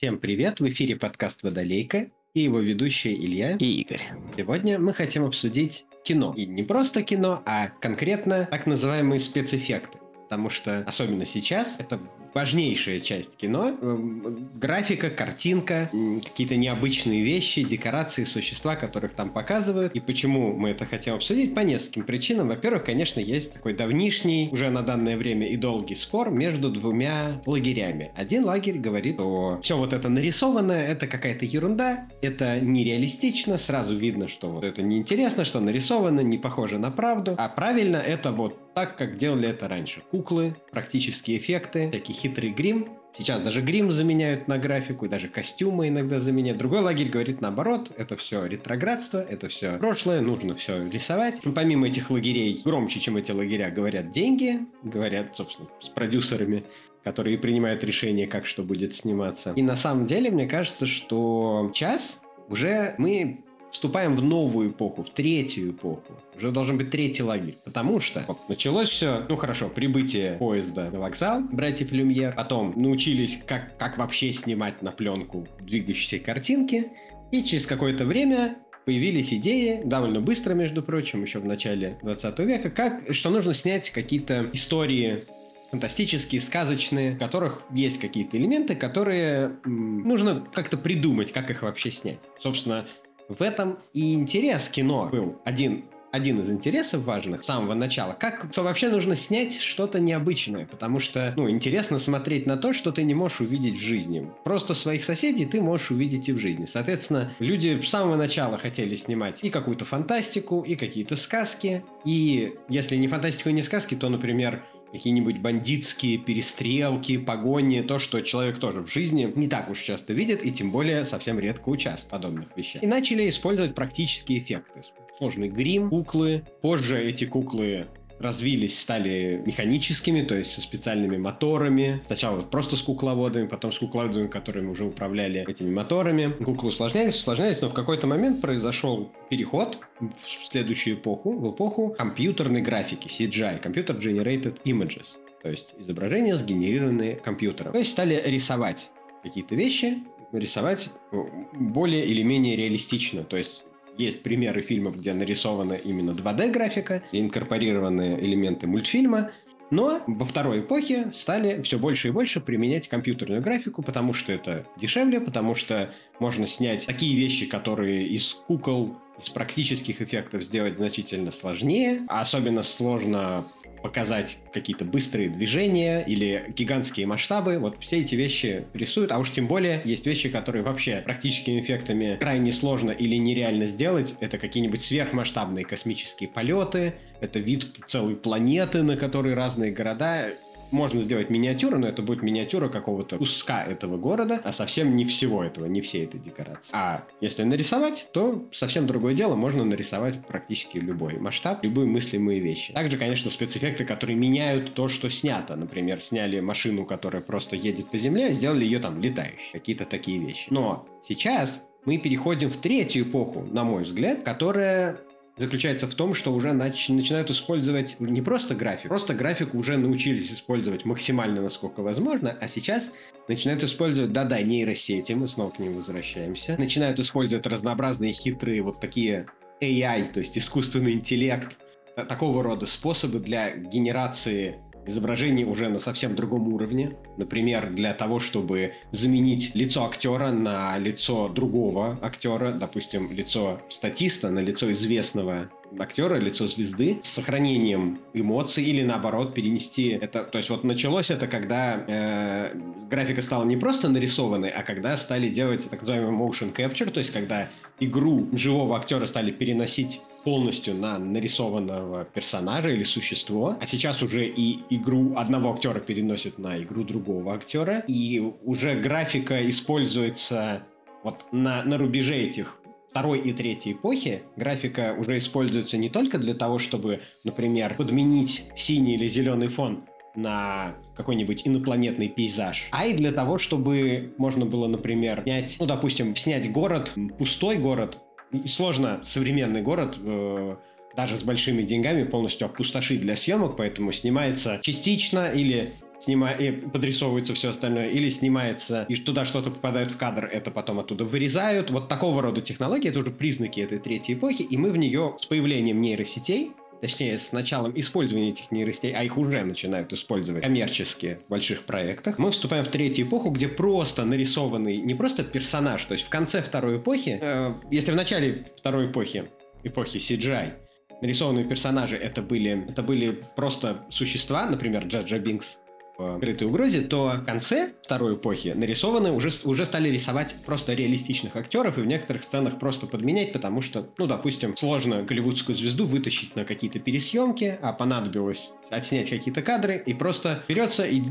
Всем привет! В эфире подкаст «Водолейка» и его ведущие Илья и Игорь. Сегодня мы хотим обсудить кино. И не просто кино, а конкретно так называемые спецэффекты. Потому что, особенно сейчас, это важнейшая часть кино. Эм, графика, картинка, какие-то необычные вещи, декорации, существа, которых там показывают. И почему мы это хотим обсудить? По нескольким причинам. Во-первых, конечно, есть такой давнишний, уже на данное время и долгий спор между двумя лагерями. Один лагерь говорит, что все вот это нарисованное, это какая-то ерунда, это нереалистично, сразу видно, что вот это неинтересно, что нарисовано, не похоже на правду. А правильно это вот так, как делали это раньше. Куклы, практические эффекты, всякие хитрый грим. Сейчас даже грим заменяют на графику, даже костюмы иногда заменяют. Другой лагерь говорит наоборот, это все ретроградство, это все прошлое, нужно все рисовать. И помимо этих лагерей, громче, чем эти лагеря, говорят деньги, говорят, собственно, с продюсерами, которые принимают решение, как что будет сниматься. И на самом деле, мне кажется, что сейчас уже мы вступаем в новую эпоху, в третью эпоху. Уже должен быть третий лагерь. Потому что вот, началось все, ну хорошо, прибытие поезда на вокзал, братьев Люмьер. Потом научились, как, как вообще снимать на пленку двигающиеся картинки. И через какое-то время появились идеи, довольно быстро, между прочим, еще в начале 20 века, как, что нужно снять какие-то истории фантастические, сказочные, в которых есть какие-то элементы, которые м, нужно как-то придумать, как их вообще снять. Собственно, в этом и интерес кино был один один из интересов важных с самого начала, как то вообще нужно снять что-то необычное, потому что, ну, интересно смотреть на то, что ты не можешь увидеть в жизни. Просто своих соседей ты можешь увидеть и в жизни. Соответственно, люди с самого начала хотели снимать и какую-то фантастику, и какие-то сказки, и если не фантастику и не сказки, то, например, какие-нибудь бандитские перестрелки, погони, то, что человек тоже в жизни не так уж часто видит и тем более совсем редко участвует в подобных вещах. И начали использовать практические эффекты. Сложный грим, куклы. Позже эти куклы развились, стали механическими, то есть со специальными моторами. Сначала вот просто с кукловодами, потом с кукловодами, которыми уже управляли этими моторами. Куклы усложнялись, усложнялись, но в какой-то момент произошел переход в следующую эпоху, в эпоху компьютерной графики, CGI, Computer Generated Images. То есть изображения, сгенерированные компьютером. То есть стали рисовать какие-то вещи, рисовать более или менее реалистично. То есть есть примеры фильмов, где нарисована именно 2D-графика, инкорпорированы элементы мультфильма, но во второй эпохе стали все больше и больше применять компьютерную графику, потому что это дешевле, потому что можно снять такие вещи, которые из кукол, из практических эффектов сделать значительно сложнее. А особенно сложно показать какие-то быстрые движения или гигантские масштабы. Вот все эти вещи рисуют, а уж тем более есть вещи, которые вообще практическими эффектами крайне сложно или нереально сделать. Это какие-нибудь сверхмасштабные космические полеты, это вид целой планеты, на которой разные города можно сделать миниатюру, но это будет миниатюра какого-то куска этого города, а совсем не всего этого, не всей этой декорации. А если нарисовать, то совсем другое дело, можно нарисовать практически любой масштаб, любые мыслимые вещи. Также, конечно, спецэффекты, которые меняют то, что снято. Например, сняли машину, которая просто едет по земле, сделали ее там летающей. Какие-то такие вещи. Но сейчас мы переходим в третью эпоху, на мой взгляд, которая заключается в том, что уже нач- начинают использовать не просто график, просто графику уже научились использовать максимально, насколько возможно, а сейчас начинают использовать, да-да, нейросети, мы снова к ним возвращаемся, начинают использовать разнообразные хитрые вот такие AI, то есть искусственный интеллект, такого рода способы для генерации изображений уже на совсем другом уровне. Например, для того, чтобы заменить лицо актера на лицо другого актера, допустим, лицо статиста на лицо известного актера, лицо звезды, с сохранением эмоций или наоборот перенести это. То есть вот началось это, когда э, графика стала не просто нарисованной, а когда стали делать так называемый motion capture, то есть когда игру живого актера стали переносить полностью на нарисованного персонажа или существо, а сейчас уже и игру одного актера переносят на игру другого актера, и уже графика используется вот на, на рубеже этих второй и третьей эпохи графика уже используется не только для того, чтобы, например, подменить синий или зеленый фон на какой-нибудь инопланетный пейзаж, а и для того, чтобы можно было, например, снять, ну, допустим, снять город, пустой город, сложно современный город э, даже с большими деньгами полностью опустошить для съемок, поэтому снимается частично или снима... подрисовывается все остальное, или снимается, и туда что-то попадает в кадр, это потом оттуда вырезают. Вот такого рода технологии, это уже признаки этой третьей эпохи, и мы в нее с появлением нейросетей точнее, с началом использования этих нейросетей, а их уже начинают использовать коммерчески в больших проектах, мы вступаем в третью эпоху, где просто нарисованный не просто персонаж, то есть в конце второй эпохи, э, если в начале второй эпохи, эпохи CGI, нарисованные персонажи это были, это были просто существа, например, Джаджа Бинкс в «Скрытой угрозе», то в конце второй эпохи нарисованы, уже, уже стали рисовать просто реалистичных актеров и в некоторых сценах просто подменять, потому что, ну, допустим, сложно голливудскую звезду вытащить на какие-то пересъемки, а понадобилось отснять какие-то кадры, и просто берется, и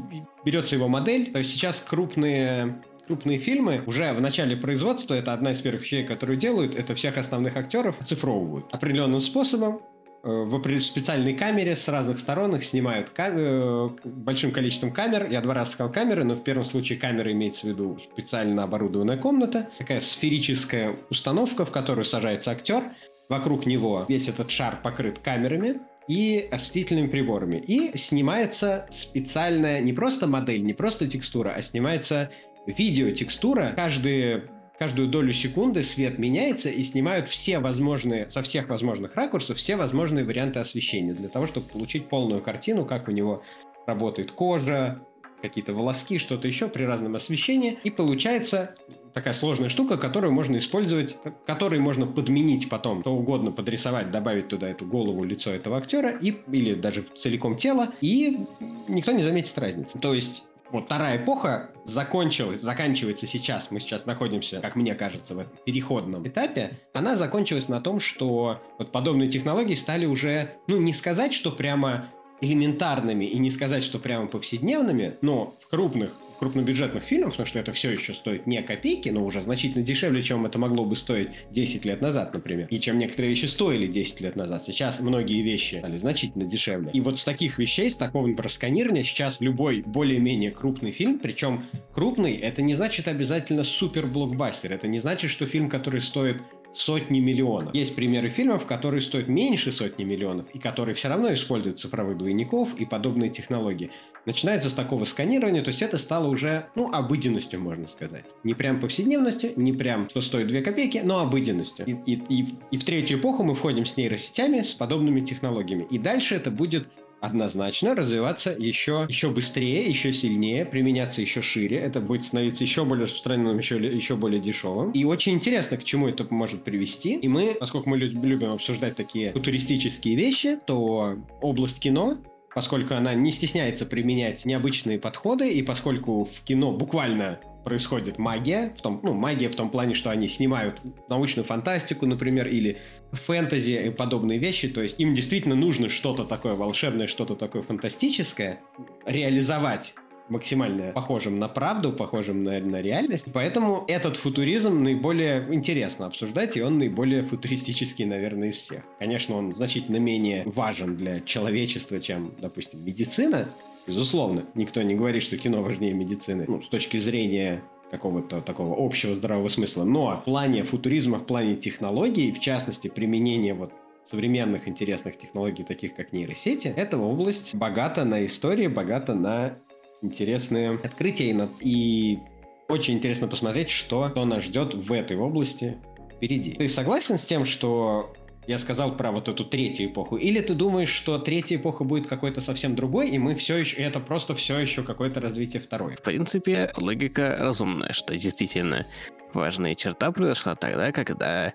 берется его модель. То есть сейчас крупные крупные фильмы уже в начале производства, это одна из первых вещей, которую делают, это всех основных актеров оцифровывают определенным способом, в специальной камере с разных сторон их снимают кам... Э, большим количеством камер. Я два раза сказал камеры, но в первом случае камера имеется в виду специально оборудованная комната. Такая сферическая установка, в которую сажается актер. Вокруг него весь этот шар покрыт камерами и осветительными приборами. И снимается специальная не просто модель, не просто текстура, а снимается видеотекстура, каждые каждую долю секунды свет меняется и снимают все возможные, со всех возможных ракурсов, все возможные варианты освещения для того, чтобы получить полную картину, как у него работает кожа, какие-то волоски, что-то еще при разном освещении. И получается такая сложная штука, которую можно использовать, которой можно подменить потом, что угодно подрисовать, добавить туда эту голову, лицо этого актера, и, или даже целиком тело, и никто не заметит разницы. То есть вот вторая эпоха закончилась, заканчивается сейчас, мы сейчас находимся, как мне кажется, в этом переходном этапе, она закончилась на том, что вот подобные технологии стали уже, ну, не сказать, что прямо элементарными и не сказать, что прямо повседневными, но в крупных крупнобюджетных фильмов, потому что это все еще стоит не копейки, но уже значительно дешевле, чем это могло бы стоить 10 лет назад, например. И чем некоторые вещи стоили 10 лет назад. Сейчас многие вещи стали значительно дешевле. И вот с таких вещей, с такого, например, сканирования, сейчас любой более-менее крупный фильм, причем крупный, это не значит обязательно супер-блокбастер. Это не значит, что фильм, который стоит сотни миллионов. Есть примеры фильмов, которые стоят меньше сотни миллионов и которые все равно используют цифровых двойников и подобные технологии. Начинается с такого сканирования, то есть это стало уже, ну, обыденностью, можно сказать. Не прям повседневностью, не прям, что стоит 2 копейки, но обыденностью. И, и, и, и в третью эпоху мы входим с нейросетями, с подобными технологиями. И дальше это будет однозначно развиваться еще, еще быстрее, еще сильнее, применяться еще шире. Это будет становиться еще более распространенным, еще, еще более дешевым. И очень интересно, к чему это может привести. И мы, поскольку мы любим обсуждать такие футуристические вещи, то область кино поскольку она не стесняется применять необычные подходы, и поскольку в кино буквально происходит магия, в том, ну, магия в том плане, что они снимают научную фантастику, например, или фэнтези и подобные вещи, то есть им действительно нужно что-то такое волшебное, что-то такое фантастическое реализовать максимально похожим на правду, похожим на, на реальность. Поэтому этот футуризм наиболее интересно обсуждать, и он наиболее футуристический, наверное, из всех. Конечно, он значительно менее важен для человечества, чем, допустим, медицина. Безусловно, никто не говорит, что кино важнее медицины. Ну, с точки зрения какого-то такого общего здравого смысла. Но в плане футуризма, в плане технологий, в частности, применения вот современных интересных технологий, таких как нейросети, эта область богата на истории, богата на интересные открытия. И, и очень интересно посмотреть, что, что нас ждет в этой области впереди. Ты согласен с тем, что я сказал про вот эту третью эпоху? Или ты думаешь, что третья эпоха будет какой-то совсем другой, и мы все еще, это просто все еще какое-то развитие второй? В принципе, логика разумная, что действительно важная черта произошла тогда, когда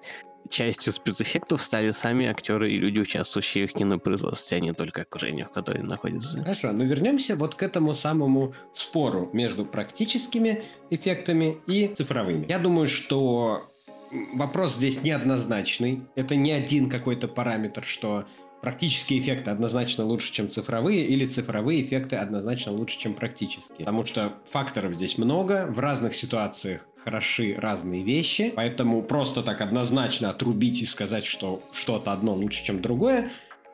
частью спецэффектов стали сами актеры и люди, участвующие в кинопроизводстве, а не только окружение, в котором находится. Хорошо, но вернемся вот к этому самому спору между практическими эффектами и цифровыми. Я думаю, что вопрос здесь неоднозначный. Это не один какой-то параметр, что практические эффекты однозначно лучше, чем цифровые, или цифровые эффекты однозначно лучше, чем практические. Потому что факторов здесь много, в разных ситуациях хороши разные вещи, поэтому просто так однозначно отрубить и сказать, что что-то одно лучше, чем другое,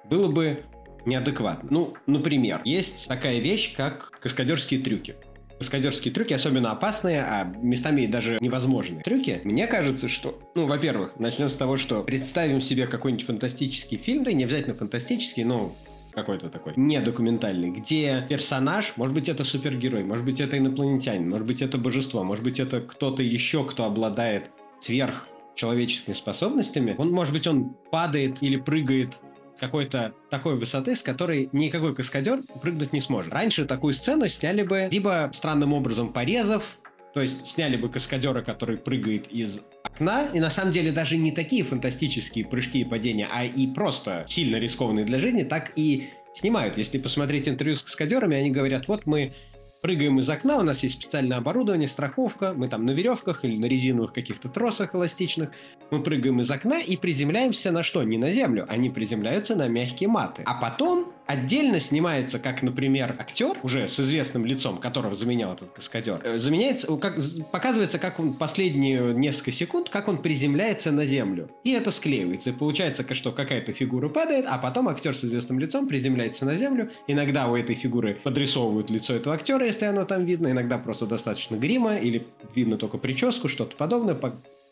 было бы неадекватно. Ну, например, есть такая вещь, как каскадерские трюки каскадерские трюки, особенно опасные, а местами даже невозможные трюки. Мне кажется, что, ну, во-первых, начнем с того, что представим себе какой-нибудь фантастический фильм, да не обязательно фантастический, но какой-то такой недокументальный, где персонаж, может быть, это супергерой, может быть, это инопланетянин, может быть, это божество, может быть, это кто-то еще, кто обладает сверх человеческими способностями, он, может быть, он падает или прыгает какой-то такой высоты, с которой никакой каскадер прыгнуть не сможет. Раньше такую сцену сняли бы либо странным образом порезав, то есть сняли бы каскадера, который прыгает из окна, и на самом деле даже не такие фантастические прыжки и падения, а и просто сильно рискованные для жизни, так и снимают. Если посмотреть интервью с каскадерами, они говорят, вот мы прыгаем из окна, у нас есть специальное оборудование, страховка, мы там на веревках или на резиновых каких-то тросах эластичных, мы прыгаем из окна и приземляемся на что? Не на землю, они приземляются на мягкие маты. А потом Отдельно снимается, как, например, актер, уже с известным лицом, которого заменял этот каскадер, э, заменяется, как, показывается, как он последние несколько секунд, как он приземляется на землю. И это склеивается. И получается, что какая-то фигура падает, а потом актер с известным лицом приземляется на землю. Иногда у этой фигуры подрисовывают лицо этого актера, если оно там видно. Иногда просто достаточно грима или видно только прическу, что-то подобное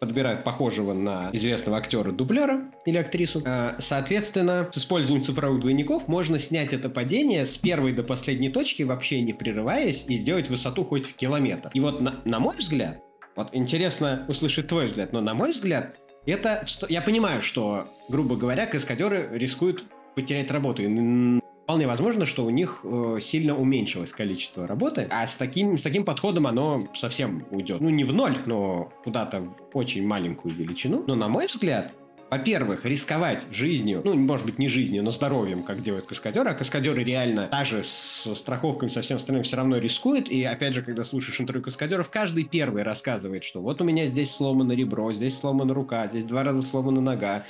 подбирают похожего на известного актера дублера или актрису. А, соответственно, с использованием цифровых двойников можно снять это падение с первой до последней точки, вообще не прерываясь, и сделать высоту хоть в километр. И вот на, на мой взгляд, вот интересно услышать твой взгляд, но на мой взгляд, это... Я понимаю, что, грубо говоря, каскадеры рискуют потерять работу. Вполне возможно, что у них э, сильно уменьшилось количество работы, а с таким, с таким подходом оно совсем уйдет. Ну, не в ноль, но куда-то в очень маленькую величину. Но, на мой взгляд, во-первых, рисковать жизнью, ну, может быть, не жизнью, но здоровьем, как делают каскадеры, а каскадеры реально даже с страховками со всем остальным все равно рискуют, и опять же, когда слушаешь интервью каскадеров, каждый первый рассказывает, что вот у меня здесь сломано ребро, здесь сломана рука, здесь два раза сломана нога,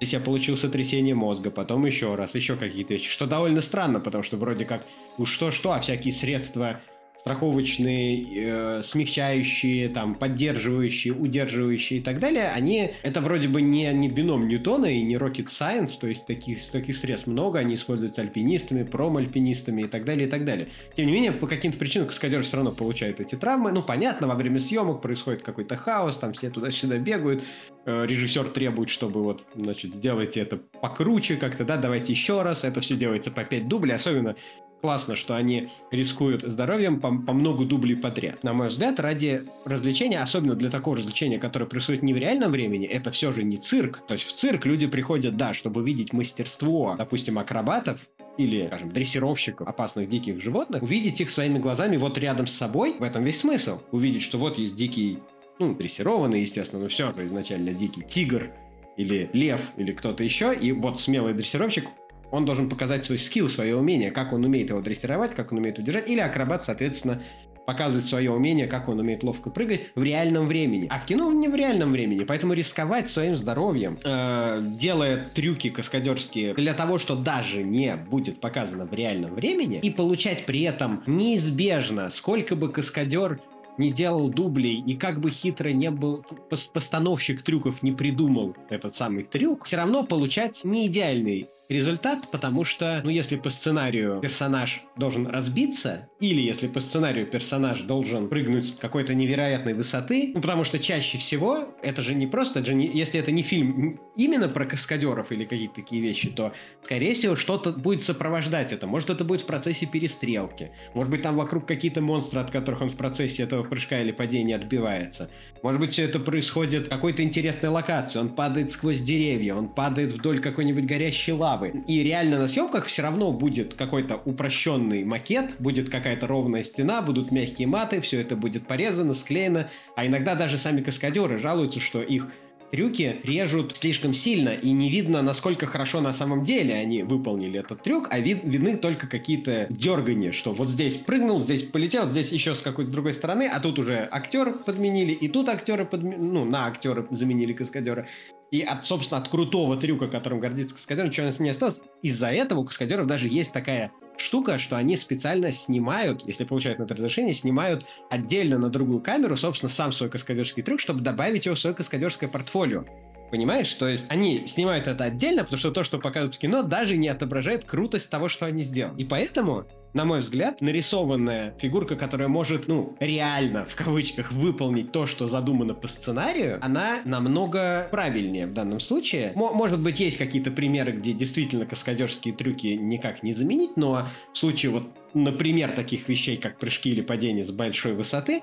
Здесь я получил сотрясение мозга, потом еще раз, еще какие-то вещи. Что довольно странно, потому что вроде как уж что-что, а всякие средства страховочные, э, смягчающие, там, поддерживающие, удерживающие и так далее, они, это вроде бы не, не бином Ньютона и не rocket science, то есть таких, таких средств много, они используются альпинистами, промальпинистами и так далее, и так далее. Тем не менее, по каким-то причинам каскадеры все равно получают эти травмы. Ну, понятно, во время съемок происходит какой-то хаос, там все туда-сюда бегают, э, режиссер требует, чтобы вот, значит, сделайте это покруче как-то, да, давайте еще раз, это все делается по 5 дублей, особенно классно, что они рискуют здоровьем по, по много дублей подряд. На мой взгляд, ради развлечения, особенно для такого развлечения, которое происходит не в реальном времени, это все же не цирк. То есть в цирк люди приходят, да, чтобы видеть мастерство, допустим, акробатов, или, скажем, дрессировщиков опасных диких животных, увидеть их своими глазами вот рядом с собой, в этом весь смысл. Увидеть, что вот есть дикий, ну, дрессированный, естественно, но все же изначально дикий тигр, или лев, или кто-то еще, и вот смелый дрессировщик он должен показать свой скилл, свое умение, как он умеет его дрессировать, как он умеет удержать, или акробат, соответственно, показывает свое умение, как он умеет ловко прыгать в реальном времени. А в кино не в реальном времени, поэтому рисковать своим здоровьем, э, делая трюки каскадерские для того, что даже не будет показано в реальном времени, и получать при этом неизбежно, сколько бы каскадер не делал дублей, и как бы хитро не был постановщик трюков не придумал этот самый трюк, все равно получать не идеальный результат, потому что, ну, если по сценарию персонаж должен разбиться, или если по сценарию персонаж должен прыгнуть с какой-то невероятной высоты, ну, потому что чаще всего это же не просто, это же не, если это не фильм именно про каскадеров или какие-то такие вещи, то, скорее всего, что-то будет сопровождать это. Может, это будет в процессе перестрелки. Может быть, там вокруг какие-то монстры, от которых он в процессе этого прыжка или падения отбивается. Может быть, все это происходит в какой-то интересной локации. Он падает сквозь деревья, он падает вдоль какой-нибудь горящей лавы. И реально на съемках все равно будет какой-то упрощенный макет, будет какая-то ровная стена, будут мягкие маты, все это будет порезано, склеено. А иногда даже сами каскадеры жалуются, что их трюки режут слишком сильно, и не видно, насколько хорошо на самом деле они выполнили этот трюк, а вид, видны только какие-то дергания, что вот здесь прыгнул, здесь полетел, здесь еще с какой-то другой стороны, а тут уже актер подменили, и тут актеры подменили, ну, на актеры заменили каскадера. И, от, собственно, от крутого трюка, которым гордится каскадер, ничего не осталось. Из-за этого у каскадеров даже есть такая штука, что они специально снимают, если получают на это разрешение, снимают отдельно на другую камеру, собственно, сам свой каскадерский трюк, чтобы добавить его в свое каскадерское портфолио. Понимаешь? То есть они снимают это отдельно, потому что то, что показывают в кино, даже не отображает крутость того, что они сделали. И поэтому на мой взгляд, нарисованная фигурка, которая может, ну, реально, в кавычках, выполнить то, что задумано по сценарию, она намного правильнее в данном случае. М- может быть, есть какие-то примеры, где действительно каскадерские трюки никак не заменить, но в случае вот например, таких вещей, как прыжки или падения с большой высоты,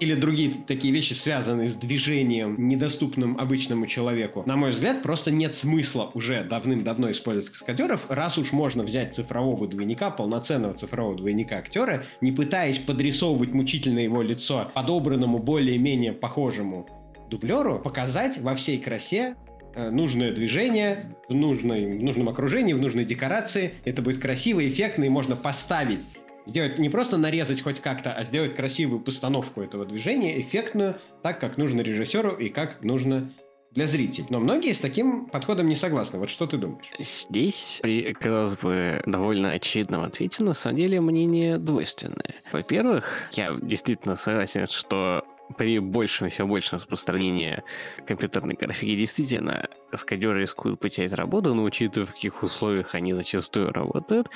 или другие такие вещи, связанные с движением, недоступным обычному человеку, на мой взгляд, просто нет смысла уже давным-давно использовать каскадеров, раз уж можно взять цифрового двойника, полноценного цифрового двойника актера, не пытаясь подрисовывать мучительно его лицо подобранному более-менее похожему дублеру, показать во всей красе э, нужное движение в, нужной, в нужном окружении, в нужной декорации. Это будет красиво, эффектно, и можно поставить сделать не просто нарезать хоть как-то, а сделать красивую постановку этого движения, эффектную, так, как нужно режиссеру и как нужно для зрителей. Но многие с таким подходом не согласны. Вот что ты думаешь? Здесь, при, казалось бы, довольно очевидном ответе, на самом деле мнение двойственное. Во-первых, я действительно согласен, что при большем, все большем распространении компьютерной графики действительно каскадеры рискуют потерять работу, но учитывая, в каких условиях они зачастую работают,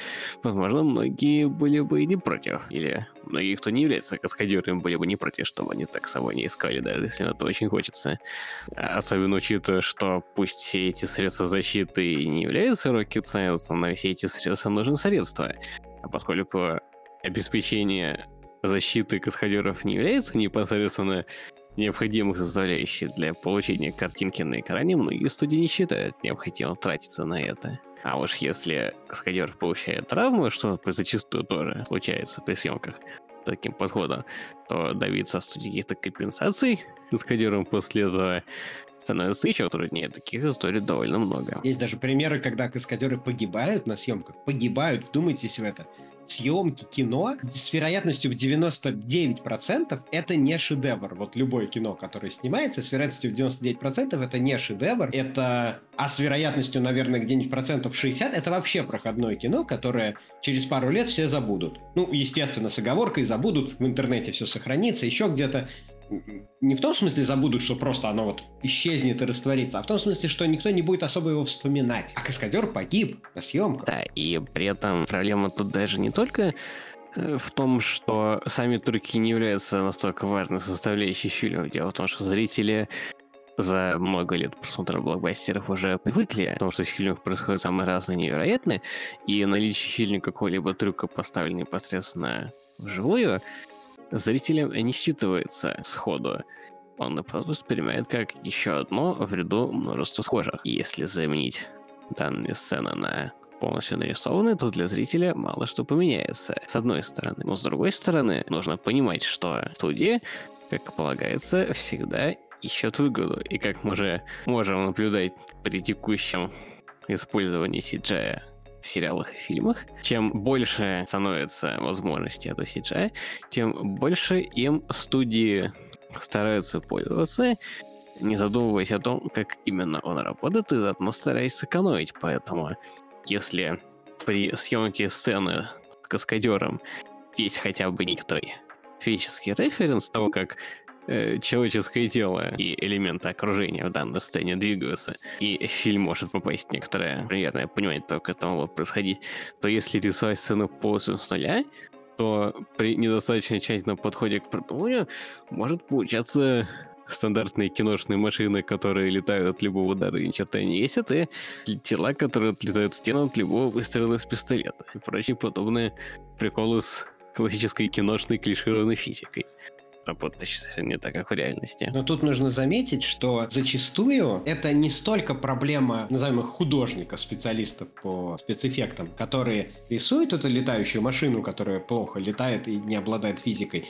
возможно, многие были бы и не против. Или многие, кто не является каскадерами, были бы не против, чтобы они так собой не искали, даже если это очень хочется. Особенно учитывая, что пусть все эти средства защиты не являются rocket science, но все эти средства нужны средства. А поскольку обеспечение защиты каскадеров не является непосредственно необходимой составляющей для получения картинки на экране, многие студии не считают необходимым тратиться на это. А уж если каскадер получает травму, что зачастую тоже случается при съемках таким подходом, то добиться студии каких-то компенсаций каскадерам после этого становится еще труднее. Таких историй довольно много. Есть даже примеры, когда каскадеры погибают на съемках. Погибают, вдумайтесь в это съемки кино с вероятностью в 99% это не шедевр. Вот любое кино, которое снимается, с вероятностью в 99% это не шедевр. Это... А с вероятностью, наверное, где-нибудь процентов 60 это вообще проходное кино, которое через пару лет все забудут. Ну, естественно, с оговоркой забудут, в интернете все сохранится, еще где-то не в том смысле забудут, что просто оно вот исчезнет и растворится, а в том смысле, что никто не будет особо его вспоминать. А каскадер погиб на съемках. Да, и при этом проблема тут даже не только э, в том, что сами турки не являются настолько важной составляющей фильма. Дело в том, что зрители за много лет просмотра блокбастеров уже привыкли к тому, что в фильмах происходят самые разные невероятные, и наличие в фильме какого-либо трюка, поставленного непосредственно вживую, зрителям не считывается сходу. Он просто воспринимает как еще одно в ряду множества схожих. Если заменить данные сцены на полностью нарисованные, то для зрителя мало что поменяется, с одной стороны. Но с другой стороны, нужно понимать, что студии, как полагается, всегда ищут выгоду. И как мы уже можем наблюдать при текущем использовании CGI в сериалах и фильмах, чем больше становится возможности этого CGI, тем больше им студии стараются пользоваться, не задумываясь о том, как именно он работает, и заодно стараясь сэкономить. Поэтому, если при съемке сцены с каскадером есть хотя бы некоторый физический референс того, как Э, человеческое тело. И элементы окружения в данной сцене двигаются, и фильм может попасть некоторое примерное понимание того, как это могло происходить, то если рисовать сцену полностью с нуля, то при недостаточно тщательном подходе к продуманию может получаться стандартные киношные машины, которые летают от любого удара и ни черта не весят, и тела, которые отлетают в стену от любого выстрела из пистолета. И прочие подобные приколы с классической киношной клишированной физикой работать не так, как в реальности. Но тут нужно заметить, что зачастую это не столько проблема, назовем их художников, специалистов по спецэффектам, которые рисуют эту летающую машину, которая плохо летает и не обладает физикой,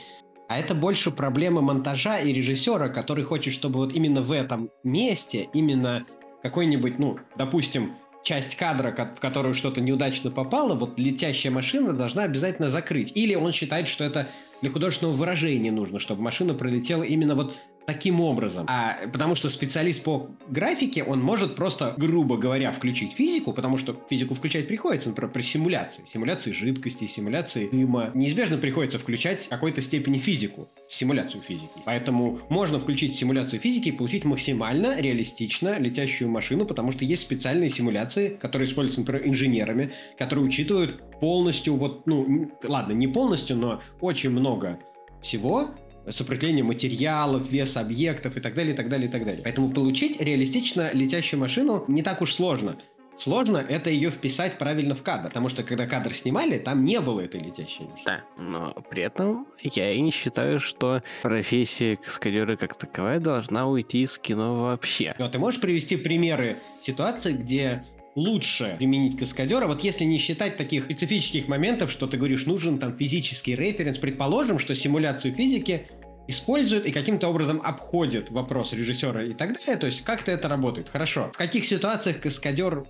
а это больше проблема монтажа и режиссера, который хочет, чтобы вот именно в этом месте, именно какой-нибудь, ну, допустим, часть кадра, в которую что-то неудачно попало, вот летящая машина должна обязательно закрыть. Или он считает, что это для художественного выражения нужно, чтобы машина пролетела именно вот таким образом. А потому что специалист по графике, он может просто, грубо говоря, включить физику, потому что физику включать приходится, например, при симуляции. Симуляции жидкости, симуляции дыма. Неизбежно приходится включать в какой-то степени физику, симуляцию физики. Поэтому можно включить симуляцию физики и получить максимально реалистично летящую машину, потому что есть специальные симуляции, которые используются, например, инженерами, которые учитывают полностью, вот, ну, ладно, не полностью, но очень много всего, сопротивление материалов, вес объектов и так далее, и так далее, и так далее. Поэтому получить реалистично летящую машину не так уж сложно. Сложно это ее вписать правильно в кадр, потому что когда кадр снимали, там не было этой летящей машины. Да, но при этом я и не считаю, что профессия каскадера как таковая должна уйти из кино вообще. Но ты можешь привести примеры ситуаций, где лучше применить каскадера, вот если не считать таких специфических моментов, что ты говоришь, нужен там физический референс, предположим, что симуляцию физики используют и каким-то образом обходят вопрос режиссера и так далее. То есть как-то это работает. Хорошо. В каких ситуациях каскадер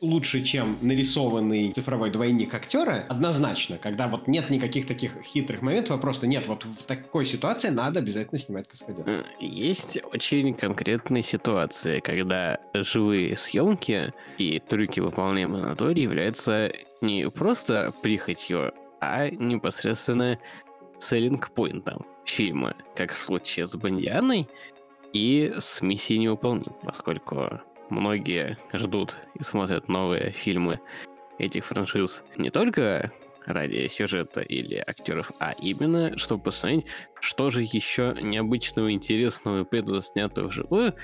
лучше, чем нарисованный цифровой двойник актера, однозначно, когда вот нет никаких таких хитрых моментов, а просто нет, вот в такой ситуации надо обязательно снимать каскадер. Есть очень конкретные ситуации, когда живые съемки и трюки, выполняемые на туре, являются не просто прихотью, а непосредственно селлинг-поинтом фильма, как в случае с Бондианой и с «Миссией невыполним», поскольку многие ждут и смотрят новые фильмы этих франшиз не только ради сюжета или актеров, а именно, чтобы посмотреть, что же еще необычного, интересного и преданно снятого вживую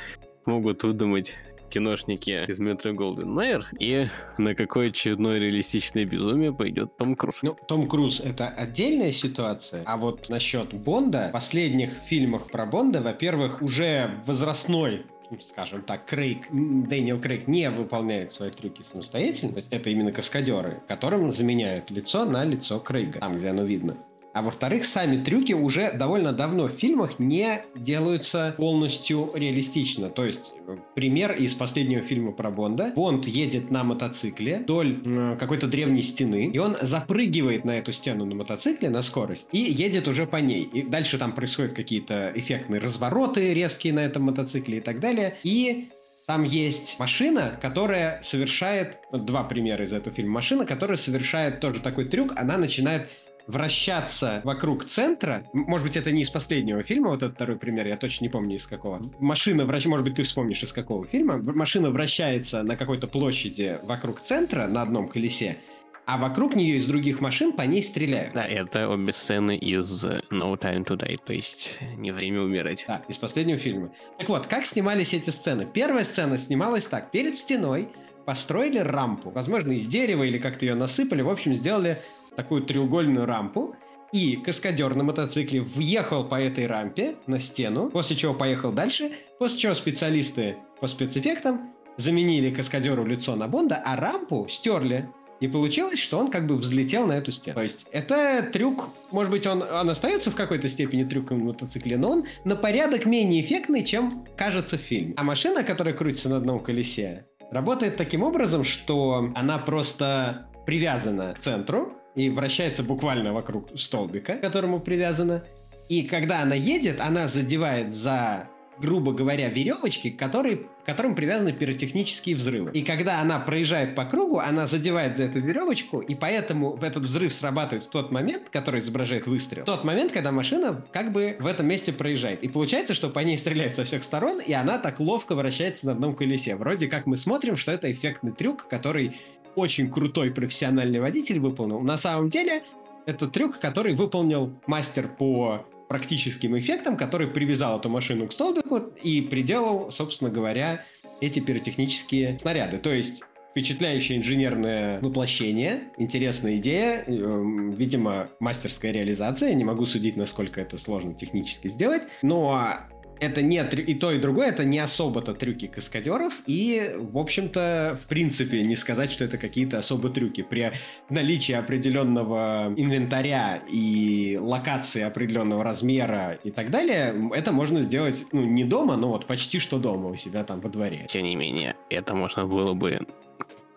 могут выдумать киношники из метро Голден Майер и на какое очередное реалистичное безумие пойдет Том Круз. Ну, Том Круз — это отдельная ситуация, а вот насчет Бонда, в последних фильмах про Бонда, во-первых, уже возрастной скажем так, Крейг, Дэниел Крейг не выполняет свои трюки самостоятельно. То есть это именно каскадеры, которым заменяют лицо на лицо Крейга, там, где оно видно. А во-вторых, сами трюки уже довольно давно в фильмах не делаются полностью реалистично. То есть, э, пример из последнего фильма про Бонда. Бонд едет на мотоцикле вдоль э, какой-то древней стены, и он запрыгивает на эту стену на мотоцикле на скорость и едет уже по ней. И дальше там происходят какие-то эффектные развороты резкие на этом мотоцикле и так далее. И там есть машина, которая совершает... Два примера из этого фильма. Машина, которая совершает тоже такой трюк. Она начинает вращаться вокруг центра. Может быть, это не из последнего фильма, вот этот второй пример, я точно не помню из какого. Машина вращается, может быть, ты вспомнишь из какого фильма. Машина вращается на какой-то площади вокруг центра на одном колесе, а вокруг нее из других машин по ней стреляют. Да, это обе сцены из No Time to Die, то есть не время умирать. Да, из последнего фильма. Так вот, как снимались эти сцены? Первая сцена снималась так. Перед стеной построили рампу. Возможно, из дерева или как-то ее насыпали. В общем, сделали такую треугольную рампу, и каскадер на мотоцикле въехал по этой рампе на стену, после чего поехал дальше, после чего специалисты по спецэффектам заменили каскадеру лицо на Бонда, а рампу стерли. И получилось, что он как бы взлетел на эту стену. То есть это трюк, может быть, он, он остается в какой-то степени трюком на мотоцикле, но он на порядок менее эффектный, чем кажется в фильме. А машина, которая крутится на одном колесе, работает таким образом, что она просто привязана к центру, и вращается буквально вокруг столбика, к которому привязана. И когда она едет, она задевает за грубо говоря, веревочки, к, которой, к которым привязаны пиротехнические взрывы. И когда она проезжает по кругу, она задевает за эту веревочку, и поэтому в этот взрыв срабатывает в тот момент, который изображает выстрел, в тот момент, когда машина как бы в этом месте проезжает. И получается, что по ней стреляют со всех сторон, и она так ловко вращается на одном колесе. Вроде как мы смотрим, что это эффектный трюк, который очень крутой профессиональный водитель выполнил. На самом деле, это трюк, который выполнил мастер по практическим эффектам, который привязал эту машину к столбику и приделал, собственно говоря, эти пиротехнические снаряды. То есть впечатляющее инженерное воплощение, интересная идея, эм, видимо, мастерская реализация. Не могу судить, насколько это сложно технически сделать, но это не и то, и другое, это не особо-то трюки каскадеров, и, в общем-то, в принципе, не сказать, что это какие-то особо трюки. При наличии определенного инвентаря и локации определенного размера и так далее, это можно сделать, ну, не дома, но вот почти что дома у себя там во дворе. Тем не менее, это можно было бы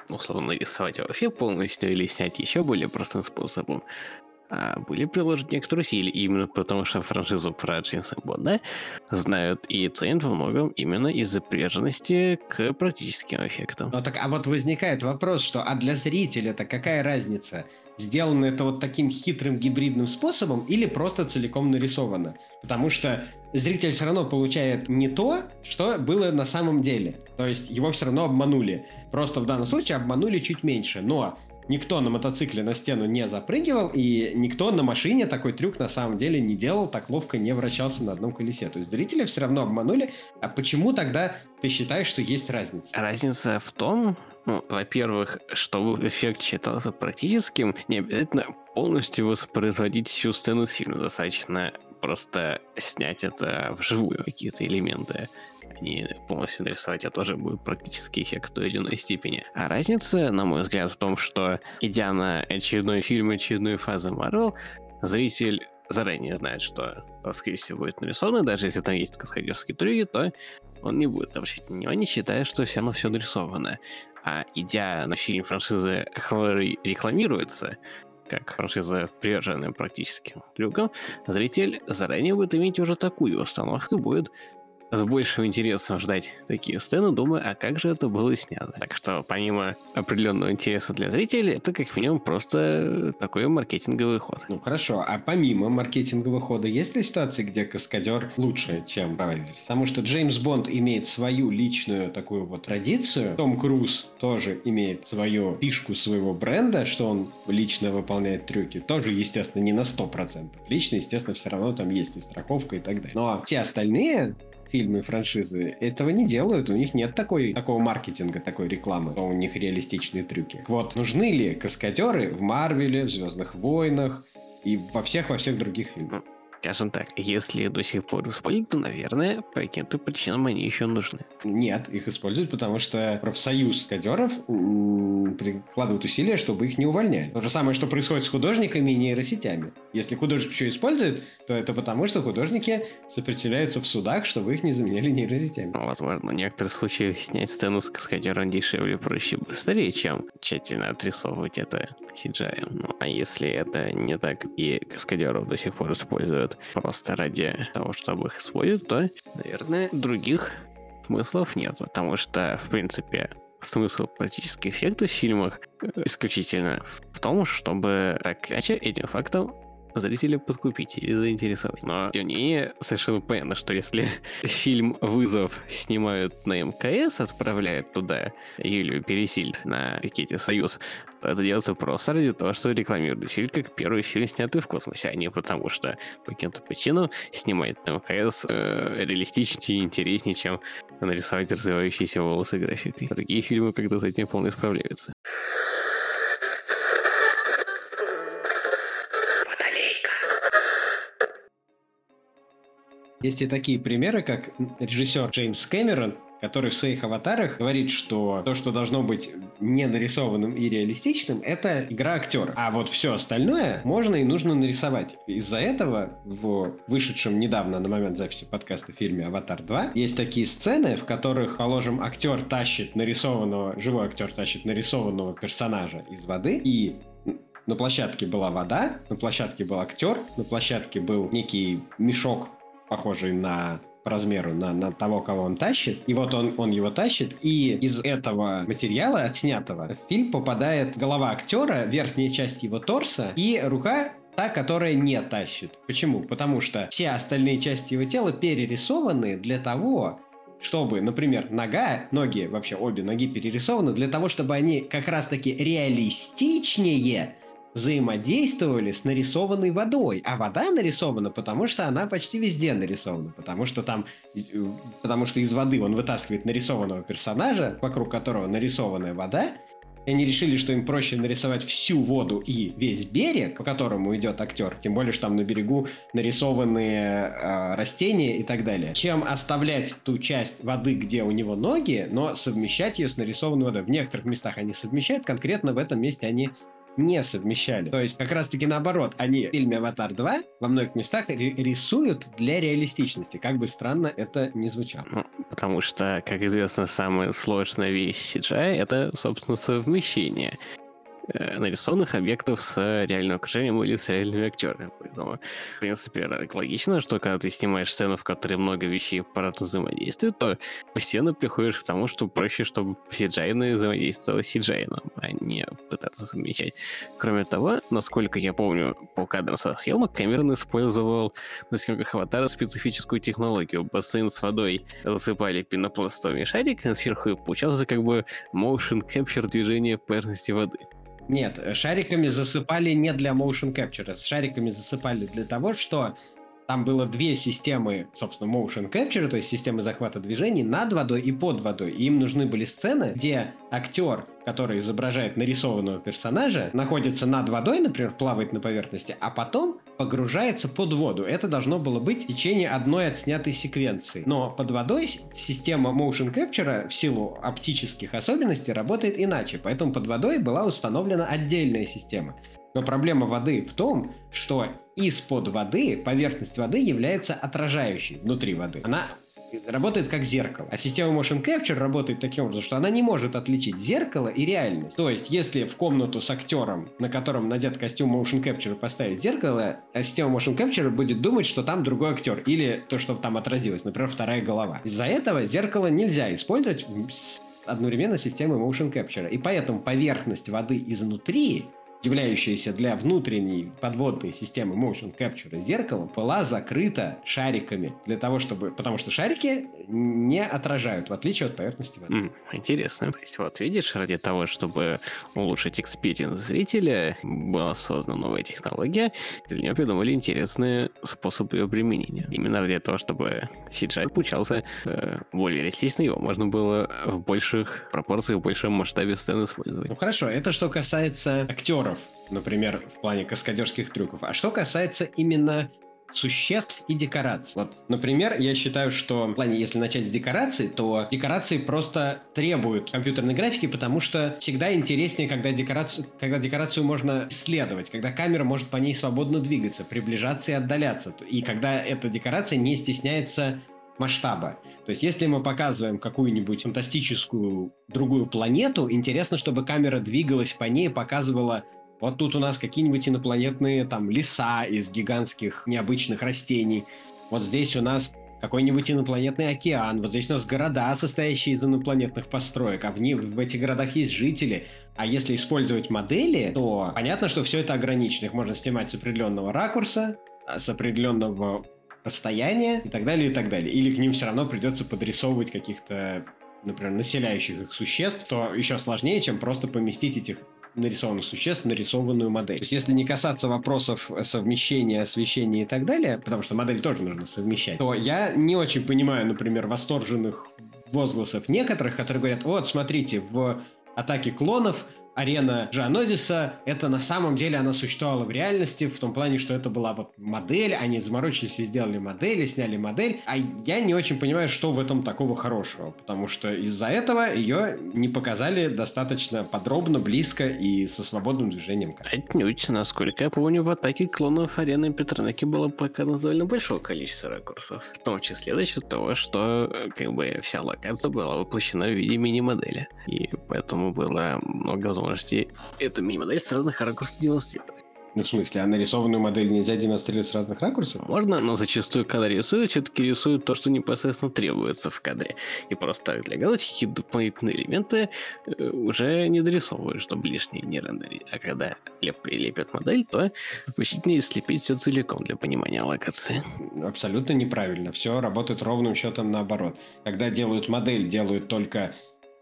условно нарисовать вообще полностью или снять еще более простым способом. А были приложены некоторые силы, именно потому что франшизу про Джеймса Бонда знают и ценят во многом именно из-за приверженности к практическим эффектам. Ну так, а вот возникает вопрос, что а для зрителя-то какая разница? Сделано это вот таким хитрым гибридным способом или просто целиком нарисовано? Потому что зритель все равно получает не то, что было на самом деле. То есть его все равно обманули. Просто в данном случае обманули чуть меньше. Но никто на мотоцикле на стену не запрыгивал, и никто на машине такой трюк на самом деле не делал, так ловко не вращался на одном колесе. То есть зрители все равно обманули. А почему тогда ты считаешь, что есть разница? Разница в том, ну, во-первых, чтобы эффект считался практическим, не обязательно полностью воспроизводить всю сцену с. Достаточно просто снять это вживую, какие-то элементы не полностью нарисовать, а тоже будет практически эффект до единой степени. А разница, на мой взгляд, в том, что идя на очередной фильм, очередную фазу Marvel, зритель заранее знает, что, скорее всего, будет нарисовано, даже если там есть каскадерские трюки, то он не будет обращать внимания, считая, что все равно все нарисовано. А идя на фильм франшизы, который рекламируется, как франшиза приверженная практически трюкам, зритель заранее будет иметь уже такую установку, будет с большим интересом ждать такие сцены, думаю, а как же это было снято. Так что помимо определенного интереса для зрителей, это как минимум просто такой маркетинговый ход. Ну хорошо, а помимо маркетингового хода, есть ли ситуации, где каскадер лучше, чем Райверс? Потому что Джеймс Бонд имеет свою личную такую вот традицию, Том Круз тоже имеет свою фишку своего бренда, что он лично выполняет трюки. Тоже, естественно, не на 100%. Лично, естественно, все равно там есть и страховка и так далее. Но все остальные фильмы, франшизы этого не делают. У них нет такой, такого маркетинга, такой рекламы. У них реалистичные трюки. Вот, нужны ли каскадеры в Марвеле, в Звездных войнах и во всех, во всех других фильмах? Скажем так, если до сих пор используют, то, наверное, по каким-то причинам они еще нужны. Нет, их используют, потому что профсоюз кадеров прикладывают усилия, чтобы их не увольняли. То же самое, что происходит с художниками и нейросетями. Если художник еще использует, то это потому, что художники сопротивляются в судах, чтобы их не заменяли нейросетями. Ну, возможно, в некоторых случаях снять сцену с каскадером дешевле, проще, быстрее, чем тщательно отрисовывать это CGI. Ну, а если это не так, и каскадеров до сих пор используют просто ради того, чтобы их использовать, то, наверное, других смыслов нет, потому что, в принципе, смысл практических эффектов в фильмах исключительно в том, чтобы так иначе этим фактом зрителя подкупить или заинтересовать. Но, тем не менее, совершенно понятно, что если фильм «Вызов» снимают на МКС, отправляют туда Юлию Пересильд на Ракете «Союз», то это делается просто ради того, что рекламируют фильм как первый фильм, снятый в космосе, а не потому, что по каким-то причинам снимать на МКС э, реалистичнее и интереснее, чем нарисовать развивающиеся волосы графикой. Другие фильмы когда с этим полностью справляются. Есть и такие примеры, как режиссер Джеймс Кэмерон, который в своих аватарах говорит, что то, что должно быть не нарисованным и реалистичным, это игра актера. А вот все остальное можно и нужно нарисовать. Из-за этого в вышедшем недавно на момент записи подкаста фильме «Аватар 2» есть такие сцены, в которых, положим, актер тащит нарисованного, живой актер тащит нарисованного персонажа из воды, и на площадке была вода, на площадке был актер, на площадке был некий мешок похожий на по размеру на, на того, кого он тащит. И вот он, он его тащит, и из этого материала, отснятого, в фильм попадает голова актера, верхняя часть его торса и рука та, которая не тащит. Почему? Потому что все остальные части его тела перерисованы для того, чтобы, например, нога, ноги, вообще обе ноги перерисованы для того, чтобы они как раз-таки реалистичнее взаимодействовали с нарисованной водой. А вода нарисована, потому что она почти везде нарисована. Потому что там, э, потому что из воды он вытаскивает нарисованного персонажа, вокруг которого нарисованная вода, и они решили, что им проще нарисовать всю воду и весь берег, по которому идет актер, тем более, что там на берегу нарисованные э, растения и так далее, чем оставлять ту часть воды, где у него ноги, но совмещать ее с нарисованной водой. В некоторых местах они совмещают, конкретно в этом месте они не совмещали. То есть как раз-таки наоборот, они в фильме «Аватар 2» во многих местах рисуют для реалистичности, как бы странно это ни звучало. Ну, потому что, как известно, самая сложная вещь CGI — это, собственно, совмещение. Э, нарисованных объектов с реальным окружением или с реальными актерами. Поэтому, в принципе, логично, что когда ты снимаешь сцену, в которой много вещей аппарата взаимодействуют, то постепенно приходишь к тому, что проще, чтобы CGI взаимодействовало с CGI, а не пытаться совмещать. Кроме того, насколько я помню, по кадрам со съемок Камерон использовал на съемках аватара специфическую технологию. Бассейн с водой засыпали пенопластовыми шарик, а сверху получался как бы motion capture движения поверхности воды. Нет, шариками засыпали не для motion capture. С шариками засыпали для того, что там было две системы, собственно, motion capture, то есть системы захвата движений над водой и под водой. И им нужны были сцены, где актер, который изображает нарисованного персонажа, находится над водой, например, плавает на поверхности, а потом погружается под воду. Это должно было быть в течение одной отснятой секвенции. Но под водой система motion capture в силу оптических особенностей работает иначе. Поэтому под водой была установлена отдельная система. Но проблема воды в том, что из-под воды поверхность воды является отражающей внутри воды. Она работает как зеркало. А система Motion Capture работает таким образом, что она не может отличить зеркало и реальность. То есть, если в комнату с актером, на котором надет костюм Motion Capture, поставить зеркало, а система Motion Capture будет думать, что там другой актер. Или то, что там отразилось, например, вторая голова. Из-за этого зеркало нельзя использовать одновременно системой Motion Capture. И поэтому поверхность воды изнутри являющаяся для внутренней подводной системы motion capture зеркалом, была закрыта шариками для того, чтобы... Потому что шарики не отражают, в отличие от поверхности воды. Mm, интересно. То есть вот видишь, ради того, чтобы улучшить experience зрителя, была создана новая технология, для нее придумали интересные способы ее применения. Именно ради того, чтобы CGI получался э, более реалистично, его можно было в больших пропорциях, в большем масштабе сцены использовать. Ну хорошо, это что касается актеров, например, в плане каскадерских трюков. А что касается именно существ и декораций. Вот, например, я считаю, что в плане, если начать с декораций, то декорации просто требуют компьютерной графики, потому что всегда интереснее, когда декорацию, когда декорацию можно исследовать, когда камера может по ней свободно двигаться, приближаться и отдаляться, и когда эта декорация не стесняется масштаба. То есть, если мы показываем какую-нибудь фантастическую другую планету, интересно, чтобы камера двигалась по ней, показывала вот тут у нас какие-нибудь инопланетные там леса из гигантских необычных растений. Вот здесь у нас какой-нибудь инопланетный океан. Вот здесь у нас города, состоящие из инопланетных построек, а в, них, в этих городах есть жители. А если использовать модели, то понятно, что все это ограничено. Их можно снимать с определенного ракурса, а, с определенного расстояния и так далее, и так далее. Или к ним все равно придется подрисовывать каких-то, например, населяющих их существ, то еще сложнее, чем просто поместить этих нарисованных существ нарисованную модель. То есть, если не касаться вопросов совмещения, освещения и так далее, потому что модель тоже нужно совмещать, то я не очень понимаю, например, восторженных возгласов некоторых, которые говорят, вот, смотрите, в атаке клонов арена Джанозиса, это на самом деле она существовала в реальности, в том плане, что это была вот модель, они заморочились и сделали модель, и сняли модель, а я не очень понимаю, что в этом такого хорошего, потому что из-за этого ее не показали достаточно подробно, близко и со свободным движением. Отнюдь, насколько я помню, в атаке клонов арены Петронаки было показано довольно большое количество ракурсов, в том числе за счет того, что э, как бы вся локация была воплощена в виде мини-модели, и поэтому было много возможностей возможности эту мини-модель с разных ракурсов демонстрировать. Ну, в смысле, а нарисованную модель нельзя демонстрировать с разных ракурсов? Можно, но зачастую, когда рисуют, все-таки рисуют то, что непосредственно требуется в кадре. И просто для галочки дополнительные элементы э, уже не дорисовывают, чтобы лишние не рендерить. А когда леп модель, то предпочтительнее слепить все целиком для понимания локации. Абсолютно неправильно. Все работает ровным счетом наоборот. Когда делают модель, делают только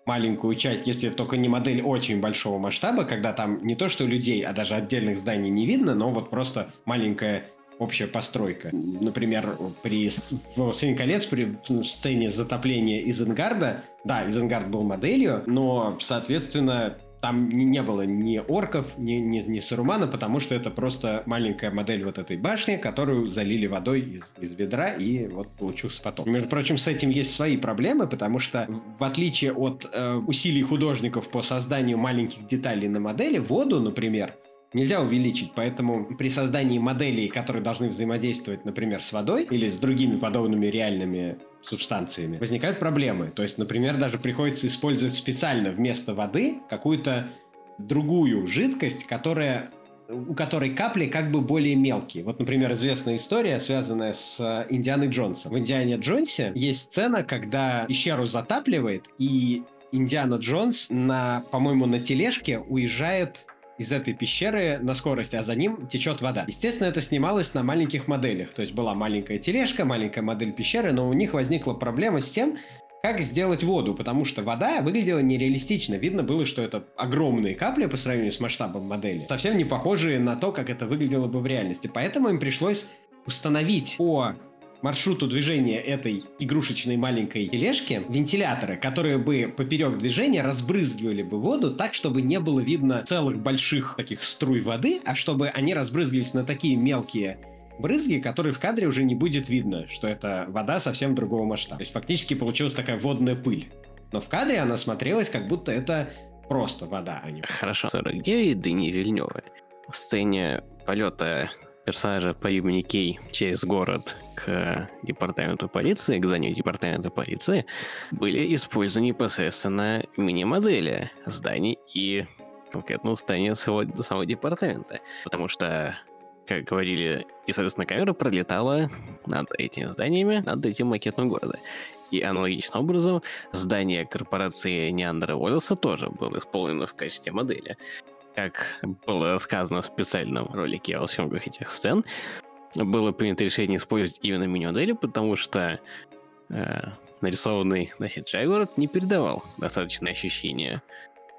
маленькую часть, если только не модель очень большого масштаба, когда там не то что людей, а даже отдельных зданий не видно, но вот просто маленькая общая постройка. Например, при в «Семь колец» при сцене затопления Изенгарда, да, Изенгард был моделью, но, соответственно, там не было ни орков, ни, ни, ни Сарумана, потому что это просто маленькая модель вот этой башни, которую залили водой из, из ведра, и вот получился потом. Между прочим, с этим есть свои проблемы, потому что в отличие от э, усилий художников по созданию маленьких деталей на модели, воду, например, нельзя увеличить, поэтому при создании моделей, которые должны взаимодействовать, например, с водой или с другими подобными реальными субстанциями, возникают проблемы. То есть, например, даже приходится использовать специально вместо воды какую-то другую жидкость, которая у которой капли как бы более мелкие. Вот, например, известная история, связанная с э, Индианой Джонсом. В Индиане Джонсе есть сцена, когда пещеру затапливает, и Индиана Джонс на, по-моему, на тележке уезжает из этой пещеры на скорости, а за ним течет вода. Естественно, это снималось на маленьких моделях. То есть была маленькая тележка, маленькая модель пещеры, но у них возникла проблема с тем, как сделать воду, потому что вода выглядела нереалистично. Видно было, что это огромные капли по сравнению с масштабом модели, совсем не похожие на то, как это выглядело бы в реальности. Поэтому им пришлось установить по маршруту движения этой игрушечной маленькой тележки вентиляторы, которые бы поперек движения разбрызгивали бы воду так, чтобы не было видно целых больших таких струй воды, а чтобы они разбрызгивались на такие мелкие брызги, которые в кадре уже не будет видно, что это вода совсем другого масштаба. То есть фактически получилась такая водная пыль. Но в кадре она смотрелась, как будто это просто вода, а не... Хорошо, 49 Дани Вильнёва. В сцене полета персонажа по имени Кей через город к департаменту полиции, к зданию департамента полиции, были использованы непосредственно мини-модели зданий и конкретно здания самого, самого департамента. Потому что как говорили, и, соответственно, камера пролетала над этими зданиями, над этим макетом города. И аналогичным образом здание корпорации Неандера Уоллеса тоже было исполнено в качестве модели. Как было сказано в специальном ролике о съемках этих сцен, было принято решение использовать именно мини-модели, потому что э, нарисованный на CGI город не передавал достаточное ощущение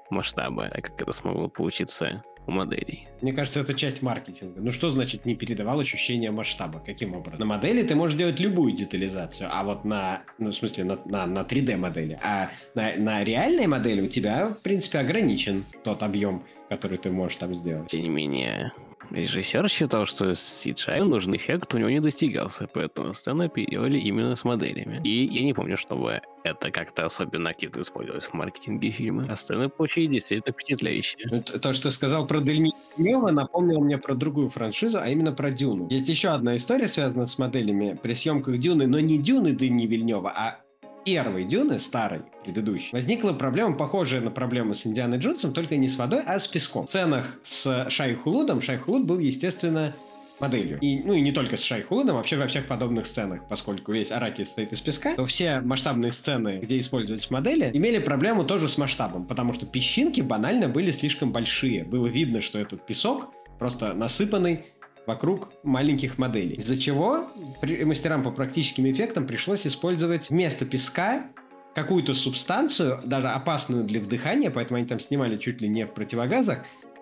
масштаба, так как это смогло получиться у моделей. Мне кажется, это часть маркетинга. Ну что значит не передавал ощущение масштаба? Каким образом? На модели ты можешь делать любую детализацию, а вот на, ну в смысле на, на, на 3D модели, а на, на реальной модели у тебя, в принципе, ограничен тот объем, который ты можешь там сделать. Тем не менее, Режиссер считал, что с CGI нужный эффект у него не достигался, поэтому сцены переделали именно с моделями. И я не помню, чтобы это как-то особенно активно использовалось в маркетинге фильма. А сцены получились действительно впечатляющие. Ну, то, что сказал про Дельни Нева, напомнило мне про другую франшизу, а именно про Дюну. Есть еще одна история, связанная с моделями при съемках Дюны, но не Дюны Дени Вильнева, а первой Дюны, старой, предыдущей, возникла проблема, похожая на проблему с Индианой Джонсом, только не с водой, а с песком. В сценах с Шайхулудом Шайхулуд был, естественно, моделью. И, ну и не только с Шайхулудом, вообще во всех подобных сценах, поскольку весь Аракис состоит из песка, то все масштабные сцены, где использовались модели, имели проблему тоже с масштабом, потому что песчинки банально были слишком большие. Было видно, что этот песок просто насыпанный вокруг маленьких моделей. Из-за чего мастерам по практическим эффектам пришлось использовать вместо песка какую-то субстанцию, даже опасную для вдыхания, поэтому они там снимали чуть ли не в противогазах,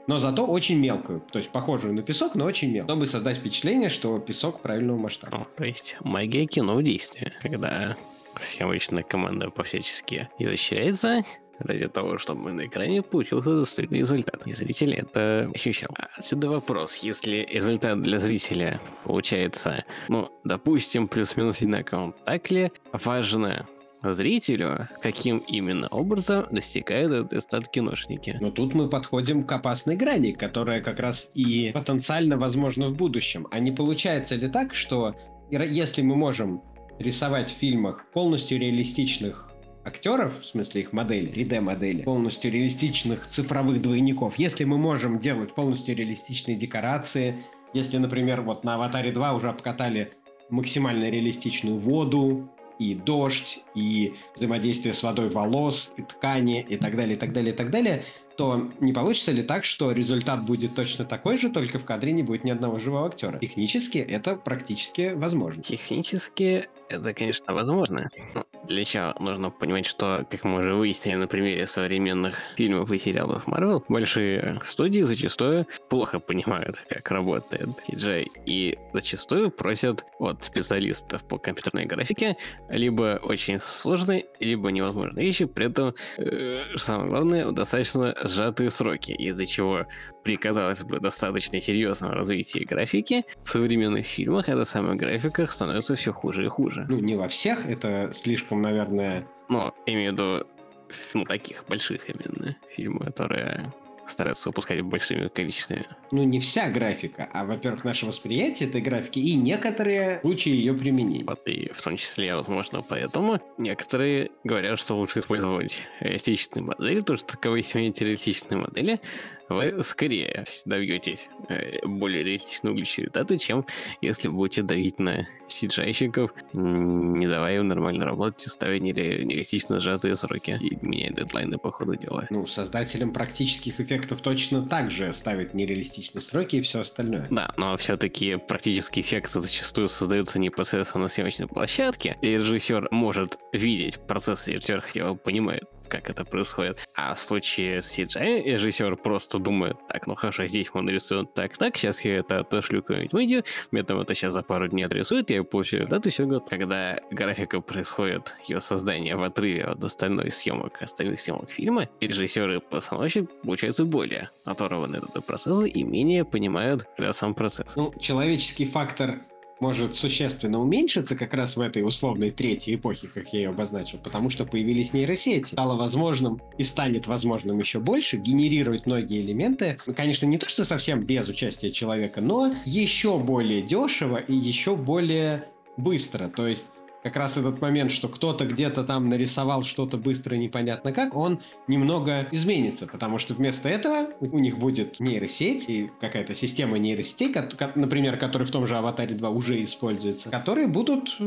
но зато очень мелкую, то есть похожую на песок, но очень мелкую, чтобы создать впечатление, что песок правильного масштаба. О, то есть магия кино в действии, когда съемочная команда по-всячески изощряется, ради того, чтобы на экране получился достойный результат. И зритель это ощущал. Отсюда вопрос. Если результат для зрителя получается, ну, допустим, плюс-минус одинаковым, так ли важно зрителю, каким именно образом достигают этот результат киношники. Но тут мы подходим к опасной грани, которая как раз и потенциально возможна в будущем. А не получается ли так, что если мы можем рисовать в фильмах полностью реалистичных актеров, в смысле их модели, 3D-модели, полностью реалистичных цифровых двойников, если мы можем делать полностью реалистичные декорации, если, например, вот на «Аватаре 2» уже обкатали максимально реалистичную воду, и дождь, и взаимодействие с водой волос, и ткани, и так далее, и так далее, и так далее, то не получится ли так, что результат будет точно такой же, только в кадре не будет ни одного живого актера? Технически это практически возможно. Технически это, конечно, возможно. Но для начала нужно понимать, что, как мы уже выяснили на примере современных фильмов и сериалов Marvel, большие студии зачастую плохо понимают, как работает CGI, и зачастую просят от специалистов по компьютерной графике либо очень сложные, либо невозможные вещи, при этом, э, самое главное, достаточно сжатые сроки, из-за чего при, казалось бы, достаточно серьезном развитии графики, в современных фильмах эта самая графика становится все хуже и хуже. Ну, не во всех, это слишком, наверное... Ну, имею в виду, ну, таких больших именно фильмов, которые стараются выпускать большими количествами. Ну, не вся графика, а, во-первых, наше восприятие этой графики и некоторые случаи ее применения. Вот и в том числе, возможно, поэтому некоторые говорят, что лучше использовать реалистичные модели, потому что таковые сегодня реалистичные модели вы скорее добьетесь э, более реалистичного выглядящие результаты, чем если будете давить на cgi не давая им нормально работать, ставя нереалистично сжатые сроки и меняя дедлайны по ходу дела. Ну, создателям практических эффектов точно так же ставят нереалистичные сроки и все остальное. Да, но все-таки практические эффекты зачастую создаются непосредственно на съемочной площадке, и режиссер может видеть процесс, режиссер хотя бы понимает, как это происходит. А в случае с CGI режиссер просто думает, так, ну хорошо, здесь мы нарисуем так, так, сейчас я это отошлю куда-нибудь видео, мне там это сейчас за пару дней отрисуют, я получу результат, и все год. Когда графика происходит, ее создание в отрыве от остальной съемок, остальных съемок фильма, и режиссеры и постановщик получаются более оторваны от этого процесса и менее понимают когда сам процесс. Ну, человеческий фактор может существенно уменьшиться как раз в этой условной третьей эпохе, как я ее обозначил, потому что появились нейросети. Стало возможным и станет возможным еще больше генерировать многие элементы. Конечно, не то, что совсем без участия человека, но еще более дешево и еще более быстро. То есть как раз этот момент, что кто-то где-то там нарисовал что-то быстро и непонятно как, он немного изменится, потому что вместо этого у них будет нейросеть и какая-то система нейросетей, например, которая в том же Аватаре 2 уже используется, которые будут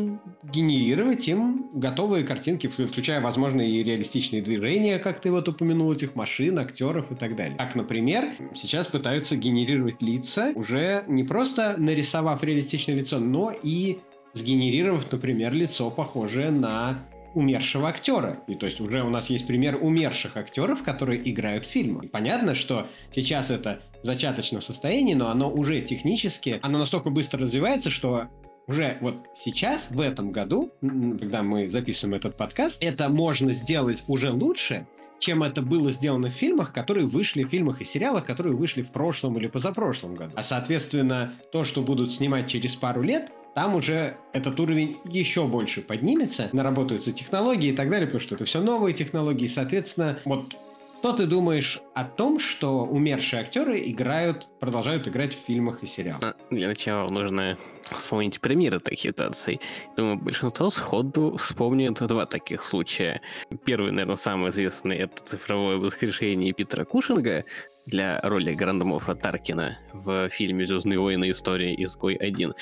генерировать им готовые картинки, включая, возможно, и реалистичные движения, как ты вот упомянул, этих машин, актеров и так далее. Как, например, сейчас пытаются генерировать лица, уже не просто нарисовав реалистичное лицо, но и сгенерировав, например, лицо, похожее на умершего актера. И то есть уже у нас есть пример умерших актеров, которые играют в фильмах. Понятно, что сейчас это в зачаточном состоянии, но оно уже технически, оно настолько быстро развивается, что уже вот сейчас, в этом году, когда мы записываем этот подкаст, это можно сделать уже лучше, чем это было сделано в фильмах, которые вышли в фильмах и сериалах, которые вышли в прошлом или позапрошлом году. А соответственно, то, что будут снимать через пару лет, там уже этот уровень еще больше поднимется, наработаются технологии и так далее, потому что это все новые технологии, соответственно, вот что ты думаешь о том, что умершие актеры играют, продолжают играть в фильмах и сериалах? А, для начала нужно вспомнить примеры таких ситуаций. Думаю, большинство сходу вспомнит два таких случая. Первый, наверное, самый известный — это цифровое воскрешение Питера Кушинга для роли Грандмофа Таркина в фильме «Звездные войны. История. Изгой 1».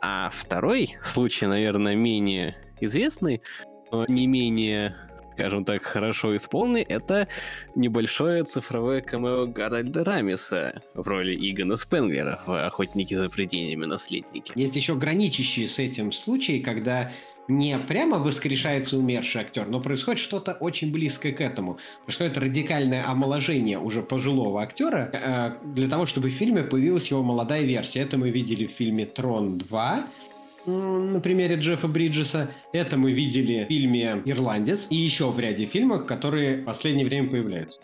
А второй случай, наверное, менее известный, но не менее, скажем так, хорошо исполненный, это небольшое цифровое камео Гарольда Рамиса в роли Игона Спенглера в «Охотники за привидениями. Наследники». Есть еще граничащие с этим случаи, когда не прямо воскрешается умерший актер, но происходит что-то очень близкое к этому. Происходит радикальное омоложение уже пожилого актера э, для того, чтобы в фильме появилась его молодая версия. Это мы видели в фильме «Трон 2», на примере Джеффа Бриджеса. Это мы видели в фильме «Ирландец» и еще в ряде фильмов, которые в последнее время появляются.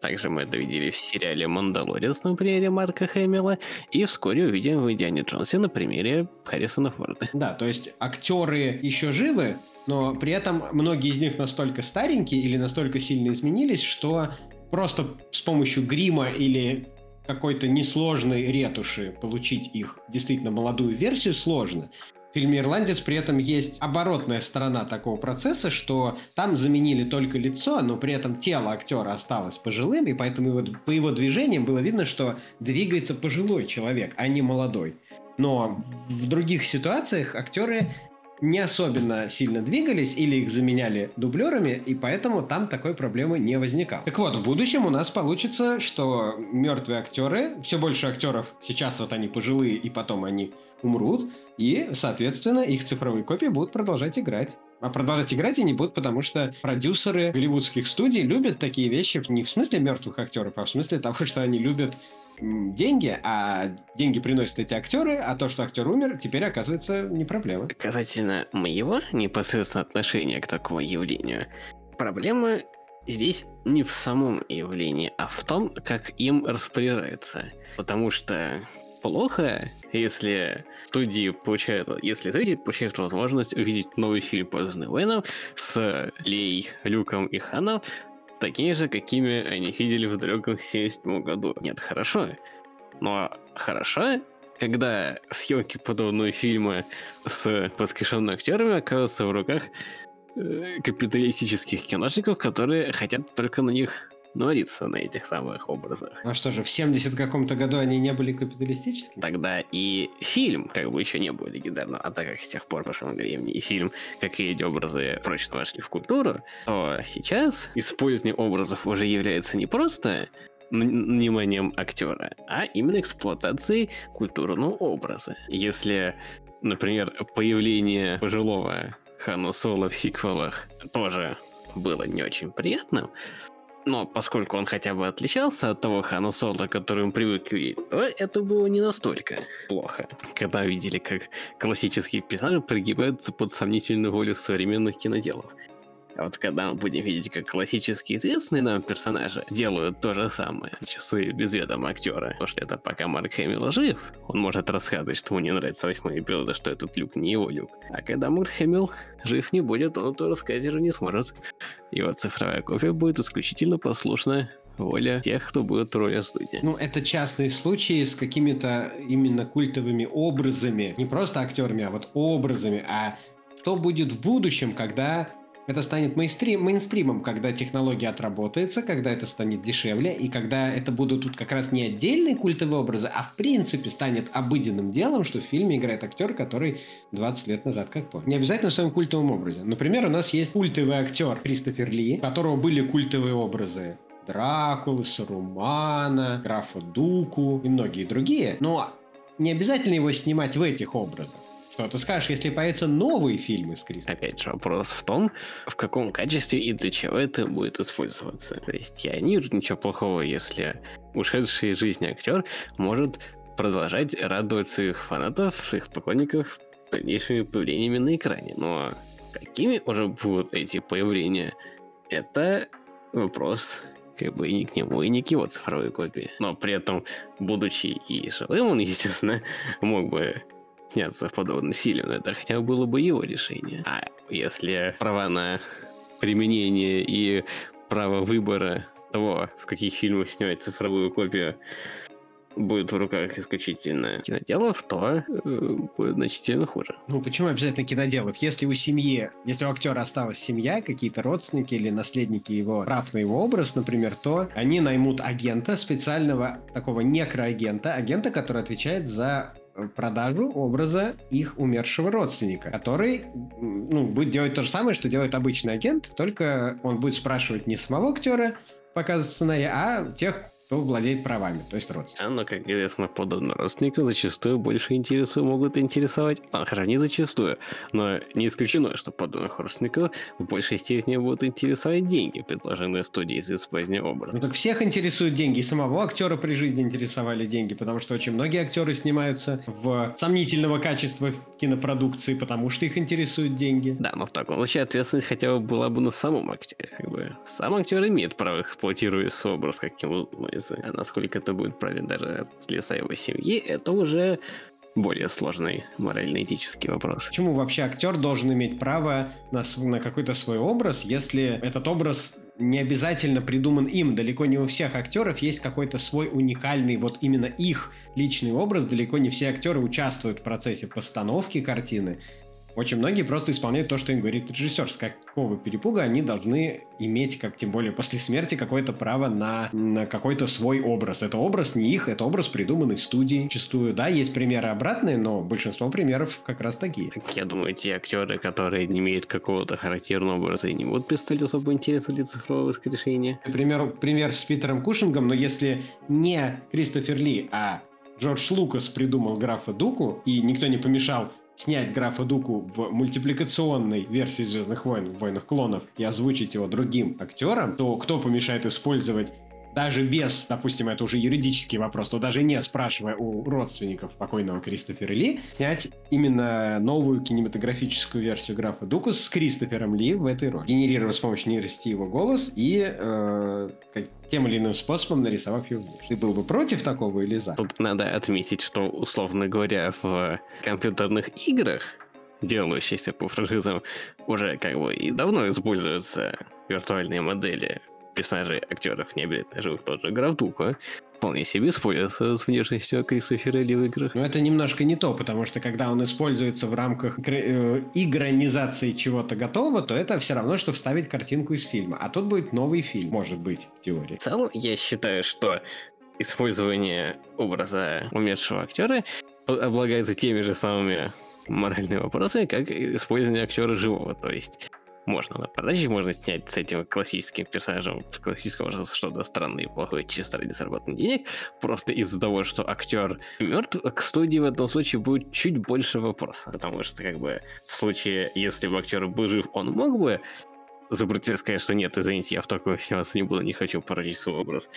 Также мы это видели в сериале «Мандалорец» на примере Марка Хэмилла, и вскоре увидим в «Индиане Джонсе» на примере Харрисона Форда. Да, то есть актеры еще живы, но при этом многие из них настолько старенькие или настолько сильно изменились, что просто с помощью грима или какой-то несложной ретуши получить их действительно молодую версию сложно. В фильме «Ирландец» при этом есть оборотная сторона такого процесса, что там заменили только лицо, но при этом тело актера осталось пожилым, и поэтому его, по его движениям было видно, что двигается пожилой человек, а не молодой. Но в других ситуациях актеры не особенно сильно двигались или их заменяли дублерами, и поэтому там такой проблемы не возникало. Так вот, в будущем у нас получится, что мертвые актеры, все больше актеров, сейчас вот они пожилые, и потом они умрут, и, соответственно, их цифровые копии будут продолжать играть. А продолжать играть они будут, потому что продюсеры голливудских студий любят такие вещи не в смысле мертвых актеров, а в смысле того, что они любят деньги, а деньги приносят эти актеры, а то, что актер умер, теперь оказывается не проблема. Касательно моего непосредственно отношения к такому явлению, проблема здесь не в самом явлении, а в том, как им распоряжается. Потому что плохо, если студии получают, если зрители получают возможность увидеть новый фильм по Звездным войнам с Лей, Люком и Ханом такими же, какими они видели в далеком 77 году. Нет, хорошо. Но хорошо, когда съемки подобного фильма с воскрешенными актерами оказываются в руках э, капиталистических киношников, которые хотят только на них наводиться на этих самых образах. А что же, в 70 каком-то году они не были капиталистическими? Тогда и фильм как бы еще не был легендарным, а так как с тех пор прошло времени и фильм, как и эти образы прочно вошли в культуру, то сейчас использование образов уже является не просто вниманием актера, а именно эксплуатацией культурного образа. Если, например, появление пожилого Хана Соло в сиквелах тоже было не очень приятным, но поскольку он хотя бы отличался от того Хана Соло, который мы привыкли, то это было не настолько плохо. Когда видели, как классические персонажи пригибаются под сомнительную волю современных киноделов. А вот когда мы будем видеть, как классические известные нам персонажи делают то же самое, зачастую без ведома актера, потому что это пока Марк Хэмилл жив, он может рассказывать, что ему не нравится восьмой эпизод, что этот люк не его люк. А когда Марк Хэмилл жив не будет, он то рассказать уже не сможет. Его цифровая копия будет исключительно послушна воля тех, кто будет роли студии. Ну, это частные случаи с какими-то именно культовыми образами. Не просто актерами, а вот образами. А что будет в будущем, когда это станет мейнстрим, мейнстримом, когда технология отработается, когда это станет дешевле, и когда это будут тут как раз не отдельные культовые образы, а в принципе станет обыденным делом, что в фильме играет актер, который 20 лет назад как помню. Не обязательно в своем культовом образе. Например, у нас есть культовый актер Кристофер Ли, у которого были культовые образы Дракулы, Сарумана, графа Дуку и многие другие. Но не обязательно его снимать в этих образах. Что ты скажешь, если появятся новые фильмы с Крисом? Опять же, вопрос в том, в каком качестве и для чего это будет использоваться. То есть я не вижу ничего плохого, если ушедший из жизни актер может продолжать радовать своих фанатов, своих поклонников дальнейшими появлениями на экране. Но какими уже будут эти появления, это вопрос как бы и не к нему, и не к его цифровой копии. Но при этом, будучи и живым, он, естественно, мог бы сняться в подобный фильм, это хотя бы было бы его решение. А если права на применение и право выбора того, в каких фильмах снимать цифровую копию, будет в руках исключительно киноделов, то э, будет значительно хуже. Ну, почему обязательно киноделов? Если у семьи, если у актера осталась семья, какие-то родственники или наследники его прав на его образ, например, то они наймут агента, специального такого некроагента, агента, который отвечает за продажу образа их умершего родственника, который ну, будет делать то же самое, что делает обычный агент, только он будет спрашивать не самого актера, показывать сценарий, а тех, кто владеет правами, то есть родственник. А, ну, как известно, подобные родственники зачастую больше интересуют, могут интересовать, а, хорошо, не зачастую, но не исключено, что подобных родственников в большей степени будут интересовать деньги, предложенные студией из использования образа. Ну, так всех интересуют деньги, и самого актера при жизни интересовали деньги, потому что очень многие актеры снимаются в сомнительного качества кинопродукции, потому что их интересуют деньги. Да, но в таком случае ответственность хотя бы была бы на самом актере, как бы. Сам актер имеет право эксплуатировать свой образ, как пользы. А насколько это будет правильно даже от лица его семьи, это уже более сложный морально-этический вопрос. Почему вообще актер должен иметь право на, на какой-то свой образ, если этот образ не обязательно придуман им. Далеко не у всех актеров есть какой-то свой уникальный, вот именно их личный образ. Далеко не все актеры участвуют в процессе постановки картины. Очень многие просто исполняют то, что им говорит режиссер. С какого перепуга они должны иметь, как тем более после смерти, какое-то право на, на какой-то свой образ. Это образ не их, это образ придуманный в студии. Чистую, да, есть примеры обратные, но большинство примеров как раз такие. Так, я думаю, те актеры, которые не имеют какого-то характерного образа и не будут представлять особо интереса для цифрового воскрешения. Например, пример с Питером Кушингом, но если не Кристофер Ли, а Джордж Лукас придумал графа Дуку, и никто не помешал снять графа Дуку в мультипликационной версии «Звездных войн», «Войнах клонов» и озвучить его другим актером, то кто помешает использовать даже без, допустим, это уже юридический вопрос, то даже не спрашивая у родственников покойного Кристофера Ли, снять именно новую кинематографическую версию графа Дукус с Кристофером Ли в этой роли. Генерировав с помощью нейросети его голос и э, тем или иным способом нарисовав его. Ты был бы против такого или за? Тут надо отметить, что, условно говоря, в компьютерных играх делающиеся по франшизам, уже как бы и давно используются виртуальные модели персонажей актеров не обязательно живых, тот же Графдука, вполне себе используется с внешностью Кристофера Ли в играх. Но это немножко не то, потому что когда он используется в рамках э, игронизации чего-то готового, то это все равно, что вставить картинку из фильма. А тут будет новый фильм, может быть, в теории. В целом, я считаю, что использование образа умершего актера облагается теми же самыми моральными вопросами, как использование актера живого. То есть можно на продаже, можно снять с этим классическим персонажем классического что-то странное и плохое чисто ради заработанных денег, просто из-за того, что актер мертв, к студии в этом случае будет чуть больше вопросов, потому что как бы в случае, если бы актер был жив, он мог бы запретить сказать, что нет, извините, я в такое сниматься не буду, не хочу породить свой образ.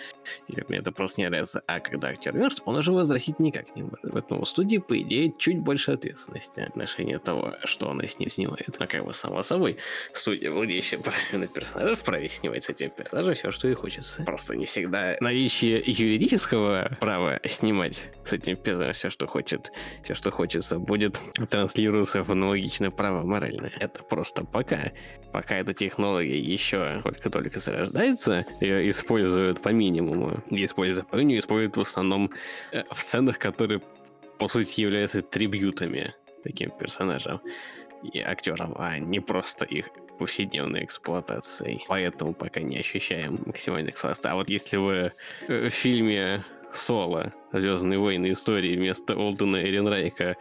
Или мне это просто не нравится. А когда актер мертв, он уже возвратить никак не может. Поэтому у студии, по идее, чуть больше ответственности в отношении того, что она с ним снимает. А как бы само собой, студия, владеющая правами на персонажа, вправе снимать с этим персонажем все, что ей хочется. Просто не всегда наличие юридического права снимать с этим персонажем все, что хочет, все, что хочется, будет транслироваться в аналогичное право моральное. Это просто пока. Пока эта технология технология еще только-только зарождается, ее используют по минимуму. И используя по нее, используют в основном э, в сценах, которые, по сути, являются трибютами таким персонажам и актерам, а не просто их повседневной эксплуатацией. Поэтому пока не ощущаем максимальной эксплуатации. А вот если вы э, в фильме Соло Звездные войны истории вместо Олдена Эренрайка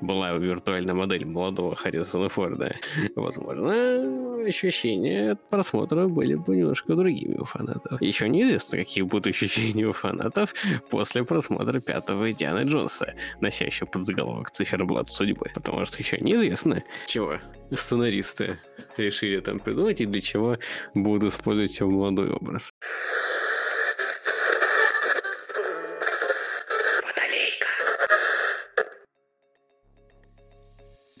была виртуальная модель молодого Харрисона Форда, возможно, ощущения от просмотра были бы немножко другими у фанатов. Еще неизвестно, какие будут ощущения у фанатов после просмотра пятого Дианы Джонса, носящего под заголовок циферблат судьбы, потому что еще неизвестно, чего сценаристы решили там придумать и для чего будут использовать его молодой образ.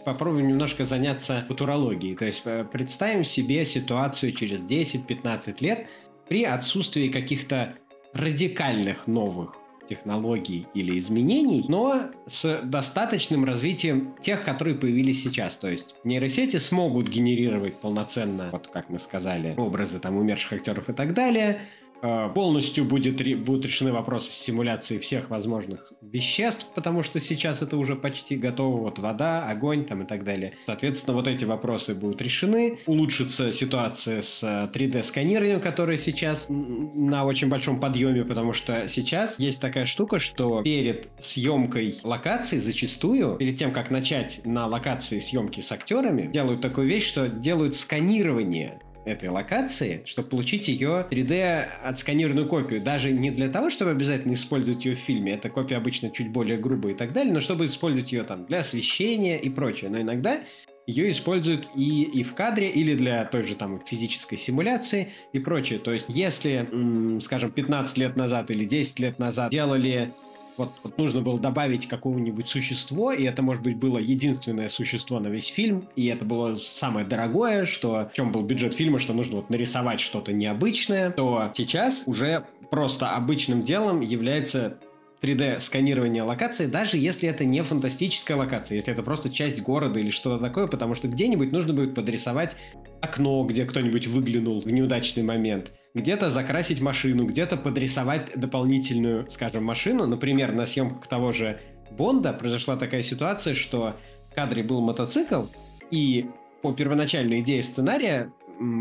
Попробуем немножко заняться футурологией. То есть э, представим себе ситуацию через 10-15 лет при отсутствии каких-то радикальных новых технологий или изменений, но с достаточным развитием тех, которые появились сейчас. То есть нейросети смогут генерировать полноценно, вот как мы сказали, образы там умерших актеров и так далее, полностью будет, будут решены вопросы с симуляцией всех возможных веществ, потому что сейчас это уже почти готово, вот вода, огонь там и так далее. Соответственно, вот эти вопросы будут решены. Улучшится ситуация с 3D-сканированием, э, которое сейчас на очень большом подъеме, потому что сейчас есть такая штука, что перед съемкой локации зачастую, перед тем, как начать на локации съемки с актерами, делают такую вещь, что делают сканирование этой локации, чтобы получить ее 3D отсканированную копию. Даже не для того, чтобы обязательно использовать ее в фильме. Эта копия обычно чуть более грубая и так далее, но чтобы использовать ее там для освещения и прочее. Но иногда ее используют и, и в кадре, или для той же там физической симуляции и прочее. То есть, если, скажем, 15 лет назад или 10 лет назад делали вот, вот нужно было добавить какого-нибудь существо, и это, может быть, было единственное существо на весь фильм, и это было самое дорогое, что в чем был бюджет фильма, что нужно вот нарисовать что-то необычное, то сейчас уже просто обычным делом является 3D-сканирование локации, даже если это не фантастическая локация, если это просто часть города или что-то такое, потому что где-нибудь нужно будет подрисовать окно, где кто-нибудь выглянул в неудачный момент, где-то закрасить машину, где-то подрисовать дополнительную, скажем, машину. Например, на съемках того же Бонда произошла такая ситуация, что в кадре был мотоцикл, и по первоначальной идее сценария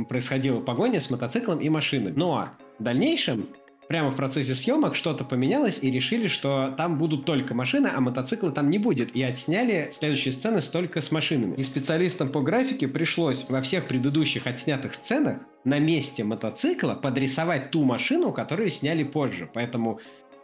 происходила погоня с мотоциклом и машиной. Но в дальнейшем прямо в процессе съемок что-то поменялось и решили, что там будут только машины, а мотоцикла там не будет. И отсняли следующие сцены только с машинами. И специалистам по графике пришлось во всех предыдущих отснятых сценах на месте мотоцикла подрисовать ту машину, которую сняли позже. Поэтому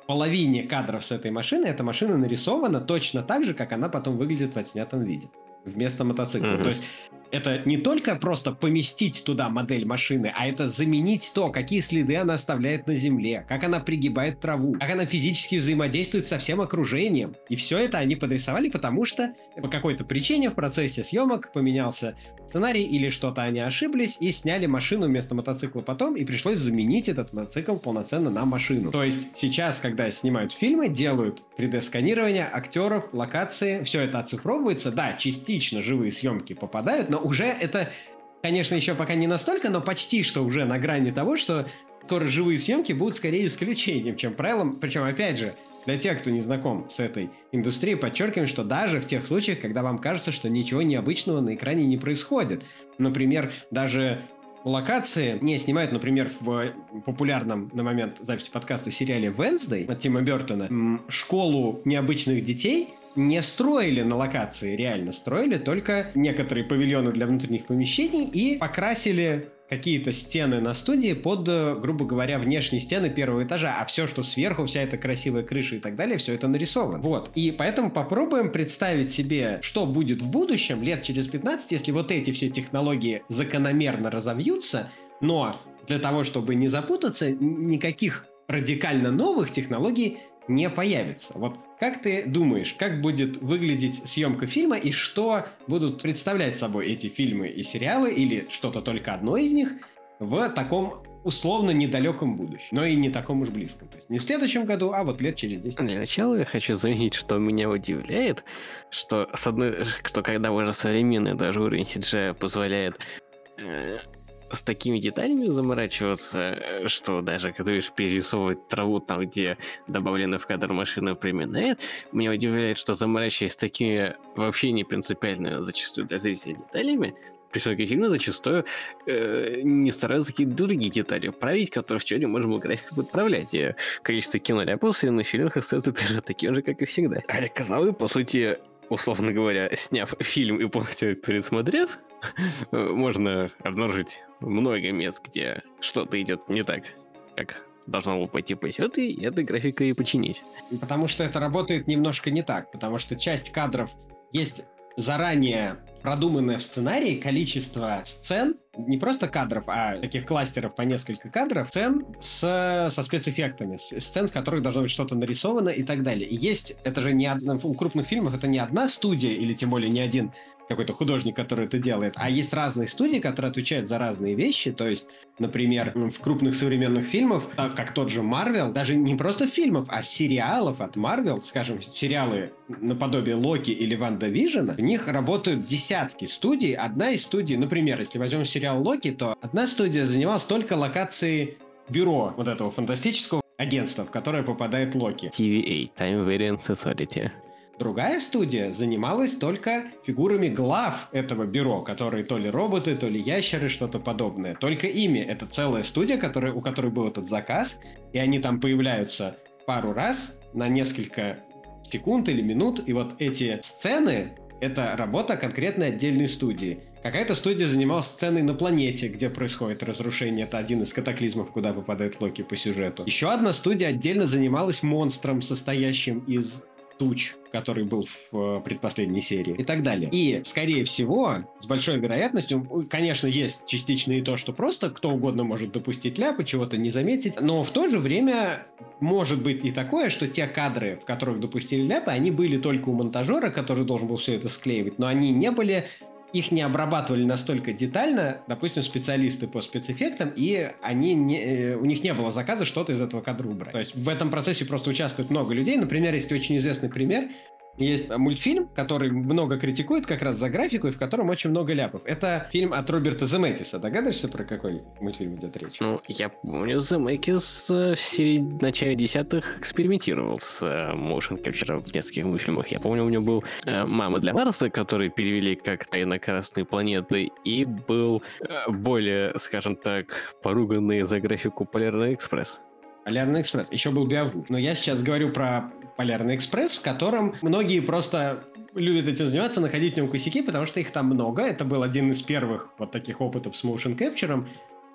половине кадров с этой машины эта машина нарисована точно так же, как она потом выглядит в отснятом виде вместо мотоцикла. Mm-hmm. То есть это не только просто поместить туда модель машины, а это заменить то, какие следы она оставляет на земле, как она пригибает траву, как она физически взаимодействует со всем окружением. И все это они подрисовали, потому что по какой-то причине в процессе съемок поменялся сценарий или что-то они ошиблись и сняли машину вместо мотоцикла потом, и пришлось заменить этот мотоцикл полноценно на машину. То есть сейчас, когда снимают фильмы, делают 3D-сканирование актеров, локации, все это оцифровывается. Да, частично живые съемки попадают, но уже это, конечно, еще пока не настолько, но почти что уже на грани того, что скоро живые съемки будут скорее исключением, чем правилом. Причем, опять же, для тех, кто не знаком с этой индустрией, подчеркиваем, что даже в тех случаях, когда вам кажется, что ничего необычного на экране не происходит. Например, даже локации не снимают, например, в популярном на момент записи подкаста сериале «Венсдей» от Тима Бертона школу необычных детей не строили на локации, реально строили только некоторые павильоны для внутренних помещений и покрасили какие-то стены на студии под, э, грубо говоря, внешние стены первого этажа, а все, что сверху, вся эта красивая крыша и так далее, все это нарисовано. Вот. И поэтому попробуем представить себе, что будет в будущем, лет через 15, если вот эти все технологии закономерно разовьются, но для того, чтобы не запутаться, никаких радикально новых технологий не появится. Вот как ты думаешь, как будет выглядеть съемка фильма и что будут представлять собой эти фильмы и сериалы или что-то только одно из них в таком условно недалеком будущем, но и не таком уж близком. То есть не в следующем году, а вот лет через 10. Для начала я хочу заметить, что меня удивляет, что с одной, что когда уже современный даже уровень CGI позволяет э, с такими деталями заморачиваться, э, что даже когда видишь перерисовывать траву там, где добавлены в кадр машины примерно меня удивляет, что заморачиваясь такими вообще не принципиально зачастую для зрителей деталями, рисунки фильма зачастую э, не стараются какие-то другие детали править, которые сегодня можем играть как подправлять. И количество киноляпов в фильмах остается примерно таким же, как и всегда. А казалось, по сути, условно говоря, сняв фильм и полностью пересмотрев, можно обнаружить много мест, где что-то идет не так, как должно было пойти по сюжету, и этой графикой и починить. Потому что это работает немножко не так, потому что часть кадров есть заранее продуманное в сценарии количество сцен, не просто кадров, а таких кластеров по несколько кадров, сцен с, со спецэффектами, сцен, в которых должно быть что-то нарисовано и так далее. Есть, это же не одна, в крупных фильмах это не одна студия или тем более не один какой-то художник, который это делает, а есть разные студии, которые отвечают за разные вещи. То есть, например, в крупных современных фильмах, как тот же Марвел, даже не просто фильмов, а сериалов от Марвел, скажем, сериалы наподобие Локи или Ванда Вижена, в них работают десятки студий. Одна из студий, например, если возьмем сериал Локи, то одна студия занималась только локацией бюро вот этого фантастического агентства, в которое попадает Локи. TVA, Time Variance Authority. Другая студия занималась только фигурами глав этого бюро, которые то ли роботы, то ли ящеры, что-то подобное. Только ими. Это целая студия, которая, у которой был этот заказ, и они там появляются пару раз на несколько секунд или минут, и вот эти сцены — это работа конкретной отдельной студии. Какая-то студия занималась сценой на планете, где происходит разрушение. Это один из катаклизмов, куда попадает Локи по сюжету. Еще одна студия отдельно занималась монстром, состоящим из туч, который был в э, предпоследней серии и так далее. И, скорее всего, с большой вероятностью, конечно, есть частично и то, что просто кто угодно может допустить ляпы, чего-то не заметить, но в то же время может быть и такое, что те кадры, в которых допустили ляпы, они были только у монтажера, который должен был все это склеивать, но они не были их не обрабатывали настолько детально, допустим, специалисты по спецэффектам, и они не, э, у них не было заказа что-то из этого кадра убрать. То есть в этом процессе просто участвует много людей. Например, есть очень известный пример, есть мультфильм, который много критикует как раз за графику, и в котором очень много ляпов. Это фильм от Роберта Земекиса. Догадываешься, про какой мультфильм идет речь? Ну, я помню, Земекис в середине, начале десятых экспериментировал с э, motion capture в нескольких мультфильмах. Я помню, у него был э, «Мама для Марса», который перевели как «Тайна Красной планеты», и был э, более, скажем так, поруганный за графику «Полярный экспресс». Полярный экспресс. Еще был Биову. Но я сейчас говорю про Полярный экспресс, в котором многие просто любят этим заниматься, находить в нем косяки, потому что их там много. Это был один из первых вот таких опытов с motion capture.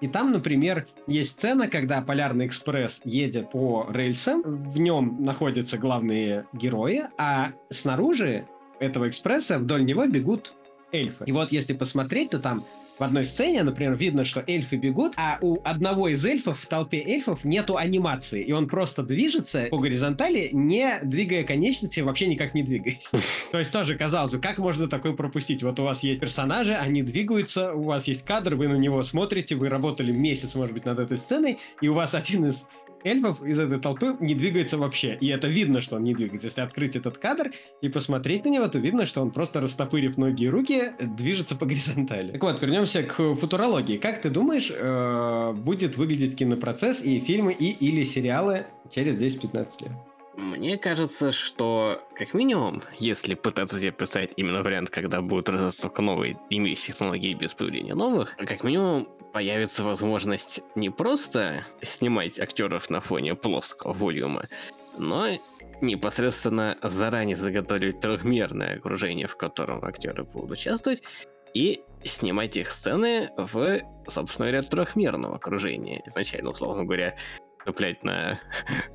И там, например, есть сцена, когда Полярный экспресс едет по рельсам, в нем находятся главные герои, а снаружи этого экспресса вдоль него бегут эльфы. И вот если посмотреть, то там в одной сцене, например, видно, что эльфы бегут, а у одного из эльфов в толпе эльфов нету анимации, и он просто движется по горизонтали, не двигая конечности, вообще никак не двигаясь. То есть тоже, казалось бы, как можно такое пропустить? Вот у вас есть персонажи, они двигаются, у вас есть кадр, вы на него смотрите, вы работали месяц, может быть, над этой сценой, и у вас один из эльфов из этой толпы не двигается вообще. И это видно, что он не двигается. Если открыть этот кадр и посмотреть на него, то видно, что он просто растопырив ноги и руки, движется по горизонтали. Так вот, вернемся к футурологии. Как ты думаешь, э, будет выглядеть кинопроцесс и фильмы, и или сериалы через 10-15 лет? Мне кажется, что, как минимум, если пытаться себе представить именно вариант, когда будут развиваться только новые имеющие технологии без появления новых, как минимум появится возможность не просто снимать актеров на фоне плоского волюма, но непосредственно заранее заготовить трехмерное окружение, в котором актеры будут участвовать, и снимать их сцены в, собственно говоря, трехмерном окружении. Изначально, условно говоря, цеплять на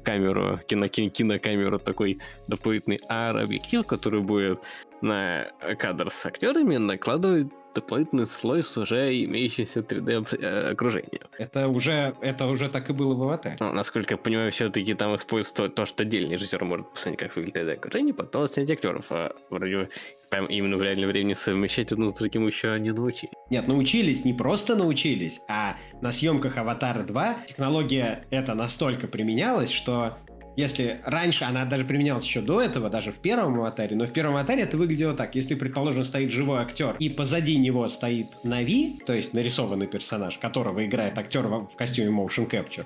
камеру, кино, кинокамеру такой дополнительный AR-объектив, который будет на кадр с актерами накладывать дополнительный слой с уже имеющимся 3D э, окружением. Это уже, это уже так и было в аватаре. Ну, насколько я понимаю, все-таки там используется то, что отдельный режиссер может посмотреть, как выглядит 3D окружение, потом снять актеров. А вроде прям именно в реальном времени совмещать одно с другим еще не научились. Нет, научились, не просто научились, а на съемках Аватара 2 технология эта настолько применялась, что если раньше она даже применялась еще до этого, даже в первом аватаре, но в первом аватаре это выглядело так. Если, предположим, стоит живой актер, и позади него стоит Нави, то есть нарисованный персонаж, которого играет актер в костюме Motion Capture,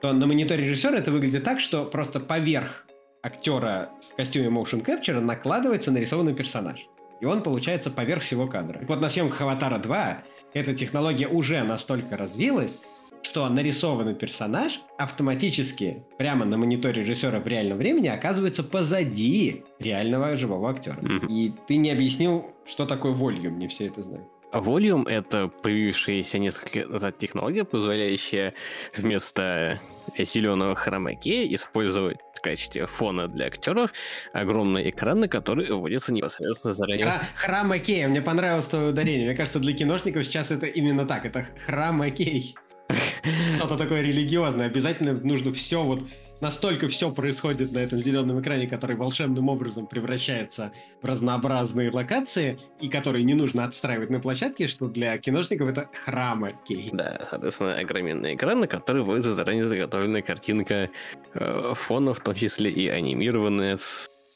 то на мониторе режиссера это выглядит так, что просто поверх актера в костюме Motion Capture накладывается нарисованный персонаж. И он получается поверх всего кадра. Так вот, на съемках «Аватара 2» эта технология уже настолько развилась, что нарисованный персонаж автоматически прямо на мониторе режиссера в реальном времени оказывается позади реального живого актера. Mm-hmm. И ты не объяснил, что такое волюм, не все это знают. Volume — это появившаяся несколько лет назад технология, позволяющая вместо зеленого хромаке использовать в качестве фона для актеров огромный экран, на который вводится непосредственно заранее. Хромакей, мне понравилось твое ударение. Мне кажется, для киношников сейчас это именно так. Это хромакей. Что-то такое религиозное. Обязательно нужно все вот настолько все происходит на этом зеленом экране, который волшебным образом превращается в разнообразные локации, и которые не нужно отстраивать на площадке, что для киношников это храмы кей. Да, соответственно, огроменный экран, на который вводится заранее заготовленная картинка э, фона, в том числе и анимированная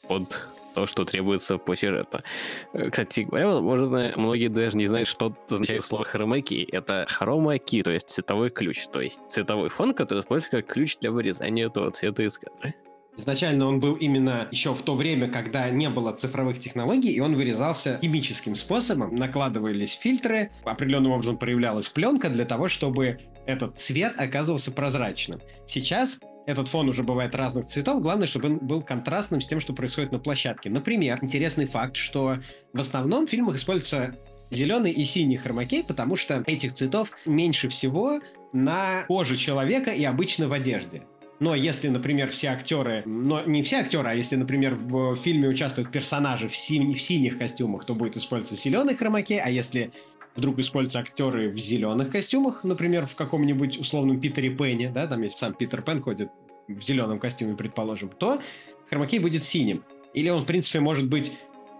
под то, что требуется по сюжету. Э, кстати говоря, возможно, многие даже не знают, что означает слово хромаки. Это хромаки, то есть цветовой ключ, то есть цветовой фон, который используется как ключ для вырезания этого цвета из кадра. Изначально он был именно еще в то время, когда не было цифровых технологий, и он вырезался химическим способом. Накладывались фильтры, определенным образом проявлялась пленка для того, чтобы этот цвет оказывался прозрачным. Сейчас этот фон уже бывает разных цветов. Главное, чтобы он был контрастным с тем, что происходит на площадке. Например, интересный факт, что в основном в фильмах используется зеленый и синий хромакей, потому что этих цветов меньше всего на коже человека и обычно в одежде. Но если, например, все актеры, но не все актеры, а если, например, в фильме участвуют персонажи в, сини, в синих костюмах, то будет использоваться зеленый хромакей, а если вдруг используются актеры в зеленых костюмах, например, в каком-нибудь условном Питере Пене, да, там есть сам Питер Пен ходит в зеленом костюме, предположим, то хромакей будет синим. Или он, в принципе, может быть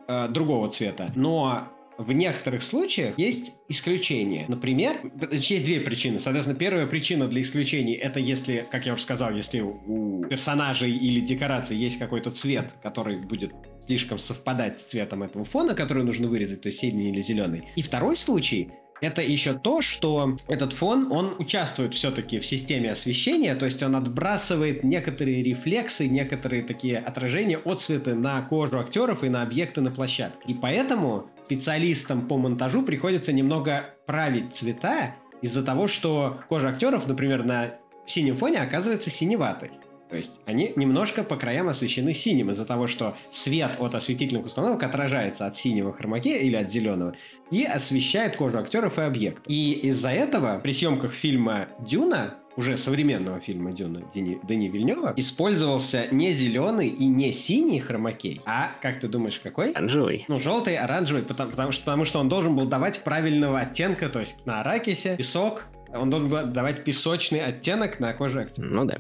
э, другого цвета. Но в некоторых случаях есть исключения. Например, есть две причины. Соответственно, первая причина для исключений это если, как я уже сказал, если у персонажей или декораций есть какой-то цвет, который будет слишком совпадать с цветом этого фона, который нужно вырезать, то есть синий или зеленый. И второй случай это еще то, что этот фон, он участвует все-таки в системе освещения, то есть он отбрасывает некоторые рефлексы, некоторые такие отражения, отцветы на кожу актеров и на объекты на площадке. И поэтому специалистам по монтажу приходится немного править цвета из-за того, что кожа актеров, например, на синем фоне оказывается синеватой. То есть они немножко по краям освещены синим из-за того, что свет от осветительных установок отражается от синего хромаке или от зеленого и освещает кожу актеров и объект. И из-за этого при съемках фильма «Дюна» уже современного фильма Дюна Дени, Дени Вильнева использовался не зеленый и не синий хромакей, а, как ты думаешь, какой? Оранжевый. Ну, желтый, оранжевый, потому, потому, что, потому что он должен был давать правильного оттенка, то есть на аракисе песок, он должен был давать песочный оттенок на коже актера. Ну да.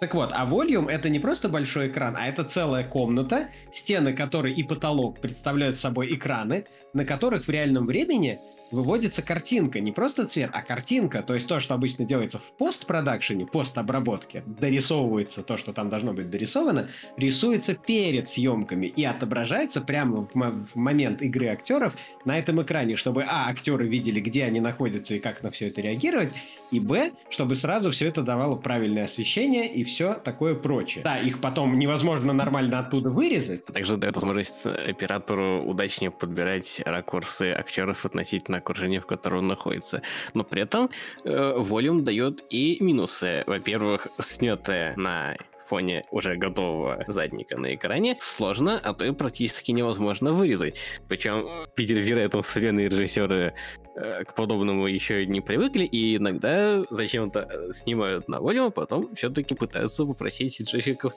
Так вот, а Volume это не просто большой экран, а это целая комната, стены которой и потолок представляют собой экраны, на которых в реальном времени выводится картинка, не просто цвет, а картинка, то есть то, что обычно делается в постпродакшене, постобработке, дорисовывается то, что там должно быть дорисовано, рисуется перед съемками и отображается прямо в, в момент игры актеров на этом экране, чтобы, а, актеры видели, где они находятся и как на все это реагировать, и, б, чтобы сразу все это давало правильное освещение и все такое прочее. Да, их потом невозможно нормально оттуда вырезать. Также дает возможность оператору удачнее подбирать ракурсы актеров относительно окружения, в котором он находится. Но при этом э, дает и минусы. Во-первых, снятое на фоне уже готового задника на экране сложно, а то и практически невозможно вырезать. Причем, вероятно, современные режиссеры э, к подобному еще не привыкли, и иногда зачем-то э, снимают на волю, а потом все-таки пытаются попросить сиджификов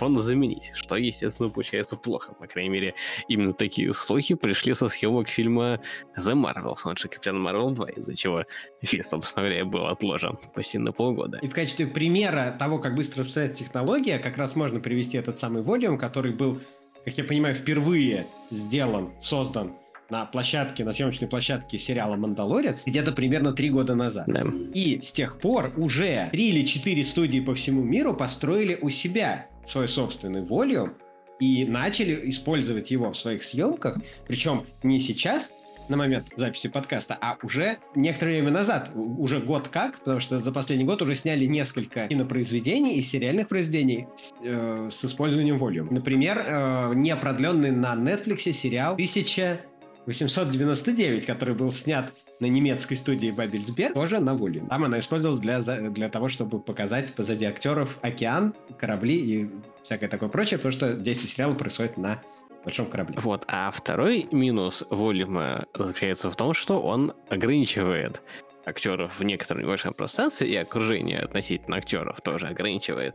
фон заменить, что, естественно, получается плохо. По крайней мере, именно такие слухи пришли со съемок фильма The Marvels, он же Капитан Марвел 2, из-за чего фильм, собственно говоря, был отложен почти на полгода. И в качестве примера того, как быстро распространяется технология, как раз можно привести этот самый Volume, который был, как я понимаю, впервые сделан, создан на площадке, на съемочной площадке сериала «Мандалорец» где-то примерно три года назад. Да. И с тех пор уже три или четыре студии по всему миру построили у себя свой собственный волюм и начали использовать его в своих съемках, причем не сейчас, на момент записи подкаста, а уже некоторое время назад, уже год как, потому что за последний год уже сняли несколько кинопроизведений и сериальных произведений с, э, с использованием волюм. Например, э, непродленный на Netflix сериал 1899, который был снят на немецкой студии Бабельсберг, тоже на воле. Там она использовалась для, для того, чтобы показать позади актеров океан, корабли и всякое такое прочее, потому что действие сериала происходит на большом корабле. Вот, а второй минус Волюма заключается в том, что он ограничивает актеров в некотором небольшом пространстве, и окружение относительно актеров тоже ограничивает.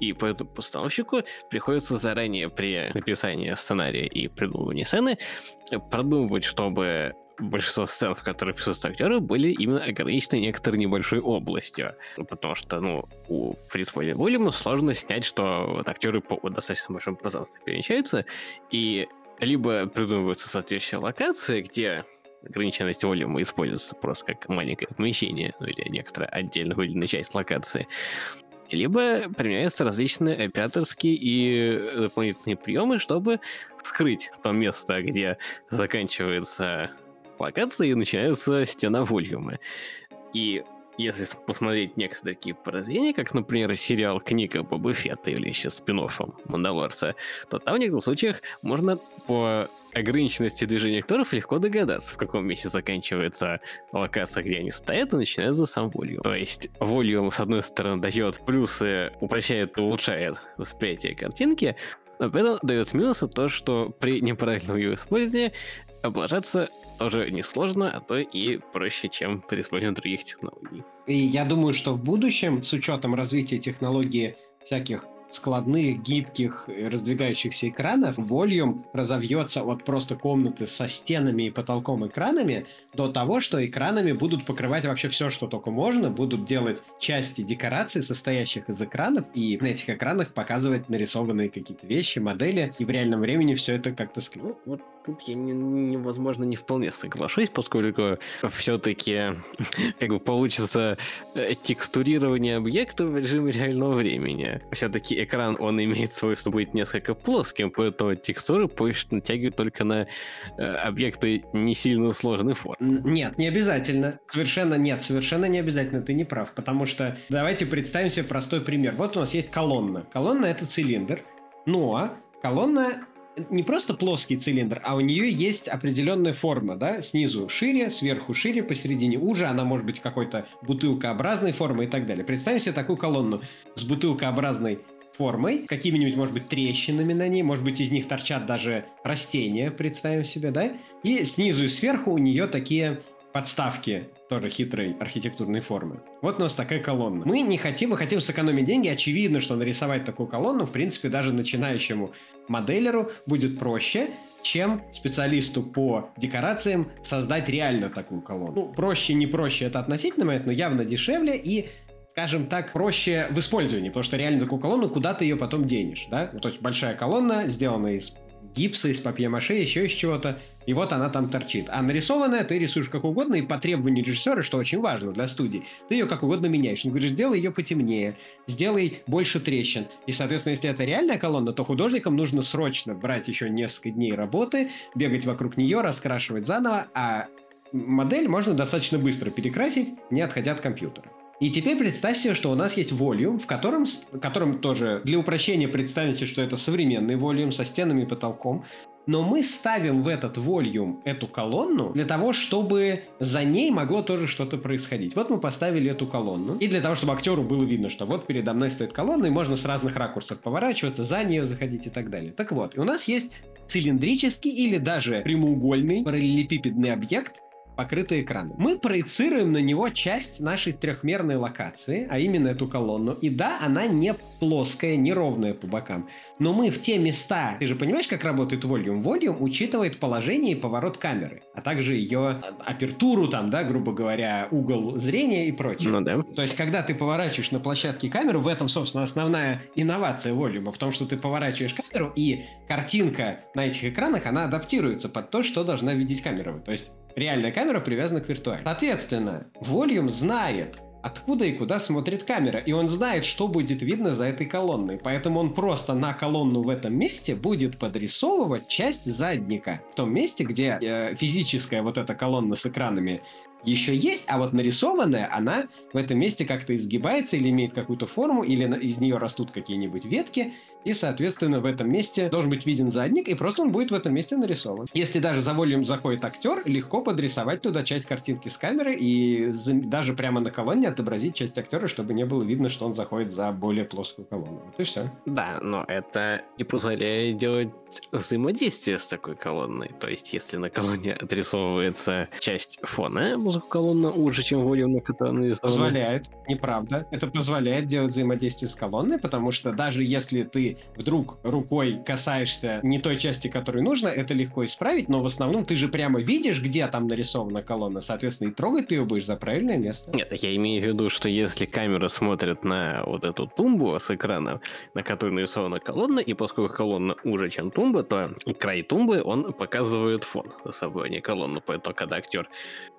И поэтому постановщику приходится заранее при написании сценария и придумывании сцены продумывать, чтобы большинство сцен, в которых присутствуют актеры, были именно ограничены некоторой небольшой областью. Потому что, ну, у Фрисфоля Уильяма сложно снять, что вот актеры по достаточно большому пространству перемещаются, и либо придумываются соответствующие локации, где ограниченность волюма используется просто как маленькое помещение, ну или некоторая отдельно выделенная часть локации, либо применяются различные операторские и дополнительные приемы, чтобы скрыть то место, где заканчивается локации начинается стена волюма. И если посмотреть некоторые такие произведения, как, например, сериал «Книга Боба Фетта» или еще спин «Мандалорца», то там в некоторых случаях можно по ограниченности движения акторов легко догадаться, в каком месте заканчивается локация, где они стоят, и начинается сам волюм. То есть волюм, с одной стороны, дает плюсы, упрощает и улучшает восприятие картинки, но при этом дает минусы то, что при неправильном ее использовании облажаться тоже несложно, а то и проще, чем при использовании других технологий. И я думаю, что в будущем, с учетом развития технологии всяких складных, гибких, раздвигающихся экранов, Volume разовьется от просто комнаты со стенами и потолком экранами до того, что экранами будут покрывать вообще все, что только можно, будут делать части декораций, состоящих из экранов, и на этих экранах показывать нарисованные какие-то вещи, модели, и в реальном времени все это как-то... Ну, вот тут я, не, не, возможно, не вполне соглашусь, поскольку все-таки как бы получится э, текстурирование объектов в режиме реального времени. Все-таки экран, он имеет свойство быть несколько плоским, поэтому текстуры позже натягивают только на э, объекты не сильно сложной формы. Нет, не обязательно. Совершенно нет, совершенно не обязательно, ты не прав, потому что давайте представим себе простой пример. Вот у нас есть колонна. Колонна — это цилиндр, но колонна не просто плоский цилиндр, а у нее есть определенная форма, да, снизу шире, сверху шире, посередине уже, она может быть какой-то бутылкообразной формы и так далее. Представим себе такую колонну с бутылкообразной формой, какими-нибудь, может быть, трещинами на ней, может быть, из них торчат даже растения, представим себе, да, и снизу и сверху у нее такие подставки тоже хитрой архитектурной формы. Вот у нас такая колонна. Мы не хотим, мы хотим сэкономить деньги. Очевидно, что нарисовать такую колонну, в принципе, даже начинающему моделеру будет проще, чем специалисту по декорациям создать реально такую колонну. Ну, проще, не проще, это относительно но явно дешевле и скажем так, проще в использовании, потому что реально такую колонну, куда ты ее потом денешь, да? Ну, то есть большая колонна, сделана из гипса, из папье-маше, еще из чего-то, и вот она там торчит. А нарисованная ты рисуешь как угодно, и по требованию режиссера, что очень важно для студии, ты ее как угодно меняешь. Он говорит, сделай ее потемнее, сделай больше трещин. И, соответственно, если это реальная колонна, то художникам нужно срочно брать еще несколько дней работы, бегать вокруг нее, раскрашивать заново, а модель можно достаточно быстро перекрасить, не отходя от компьютера. И теперь представь себе, что у нас есть волюм, в котором, в котором тоже для упрощения представьте, что это современный волюм со стенами и потолком. Но мы ставим в этот волюм эту колонну для того, чтобы за ней могло тоже что-то происходить. Вот мы поставили эту колонну. И для того, чтобы актеру было видно, что вот передо мной стоит колонна, и можно с разных ракурсов поворачиваться, за нее заходить и так далее. Так вот, и у нас есть цилиндрический или даже прямоугольный параллелепипедный объект, покрытый экраном. Мы проецируем на него часть нашей трехмерной локации, а именно эту колонну. И да, она не плоская, не ровная по бокам. Но мы в те места... Ты же понимаешь, как работает Volume? Volume учитывает положение и поворот камеры, а также ее апертуру, там, да, грубо говоря, угол зрения и прочее. Ну да. То есть, когда ты поворачиваешь на площадке камеру, в этом, собственно, основная инновация Volume, в том, что ты поворачиваешь камеру, и картинка на этих экранах, она адаптируется под то, что должна видеть камера. То есть, Реальная камера привязана к виртуальной. Соответственно, Volume знает, откуда и куда смотрит камера, и он знает, что будет видно за этой колонной. Поэтому он просто на колонну в этом месте будет подрисовывать часть задника. В том месте, где э, физическая вот эта колонна с экранами еще есть, а вот нарисованная, она в этом месте как-то изгибается или имеет какую-то форму, или из нее растут какие-нибудь ветки, и, соответственно, в этом месте должен быть виден задник, и просто он будет в этом месте нарисован. Если даже за волюм заходит актер, легко подрисовать туда часть картинки с камеры и даже прямо на колонне отобразить часть актера, чтобы не было видно, что он заходит за более плоскую колонну. Вот и все. Да, но это не позволяет делать взаимодействие с такой колонной. То есть, если на колонне отрисовывается часть фона, музыка колонна уже, чем волюм, на которой. Позволяет, неправда. Это позволяет делать взаимодействие с колонной, потому что даже если ты вдруг рукой касаешься не той части, которой нужно, это легко исправить, но в основном ты же прямо видишь, где там нарисована колонна, соответственно, и трогать ты ее будешь за правильное место. Нет, я имею в виду, что если камера смотрит на вот эту тумбу с экрана, на которой нарисована колонна, и поскольку колонна уже, чем тумба, то край тумбы, он показывает фон за собой, а не колонну. Поэтому, когда актер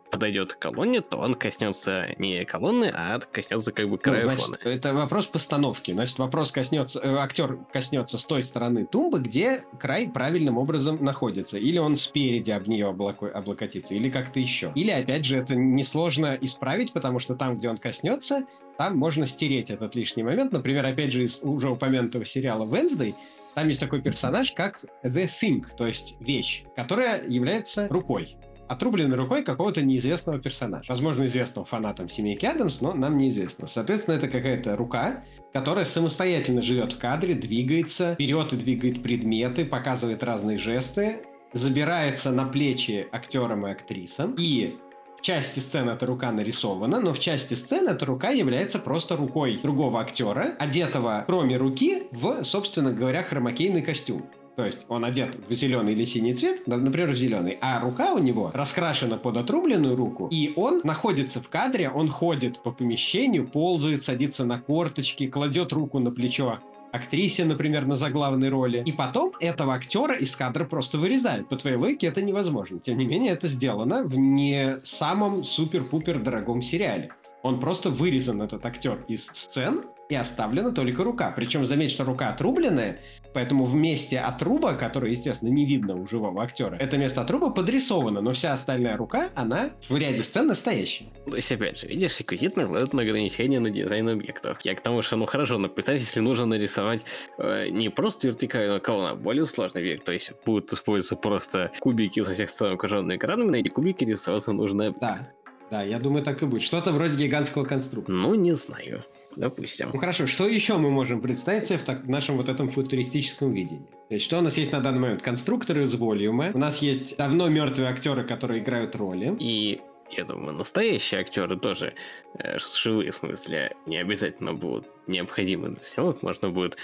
подойдет к колонне, то он коснется не колонны, а коснется как бы края ну, значит, фона. Это вопрос постановки. Значит, вопрос коснется, э, актер коснется с той стороны тумбы, где край правильным образом находится. Или он спереди об нее облако, облокотится, или как-то еще. Или, опять же, это несложно исправить, потому что там, где он коснется, там можно стереть этот лишний момент. Например, опять же, из уже упомянутого сериала Wednesday, там есть такой персонаж, как The Thing, то есть вещь, которая является рукой отрубленной рукой какого-то неизвестного персонажа. Возможно, известного фанатам семейки Адамс, но нам неизвестно. Соответственно, это какая-то рука, которая самостоятельно живет в кадре, двигается, вперед и двигает предметы, показывает разные жесты, забирается на плечи актерам и актрисам, и в части сцены эта рука нарисована, но в части сцены эта рука является просто рукой другого актера, одетого, кроме руки, в, собственно говоря, хромакейный костюм. То есть он одет в зеленый или синий цвет, например, в зеленый, а рука у него раскрашена под отрубленную руку, и он находится в кадре, он ходит по помещению, ползает, садится на корточки, кладет руку на плечо актрисе, например, на заглавной роли. И потом этого актера из кадра просто вырезают. По твоей логике это невозможно. Тем не менее, это сделано в не самом супер-пупер дорогом сериале. Он просто вырезан, этот актер, из сцен, и оставлена только рука. Причем заметь, что рука отрубленная, поэтому в месте отруба, которое, естественно, не видно у живого актера, это место отруба подрисовано, но вся остальная рука, она в ряде сцен настоящая. То есть, опять же, видишь, реквизит накладывает на ограничения на дизайн объектов. Я к тому, что, ну хорошо, но представь, если нужно нарисовать э, не просто вертикальную колонну, а более сложный объект, то есть будут использоваться просто кубики со всех сторон окруженные экранами, на эти кубики рисоваться нужно... Да, да, я думаю, так и будет. Что-то вроде гигантского конструктора. Ну, не знаю допустим. Ну хорошо, что еще мы можем представить себе в так, нашем вот этом футуристическом видении? То есть, что у нас есть на данный момент? Конструкторы из волюма. У нас есть давно мертвые актеры, которые играют роли. И я думаю, настоящие актеры тоже э, живые, в смысле, не обязательно будут необходимы для съемок. Можно будет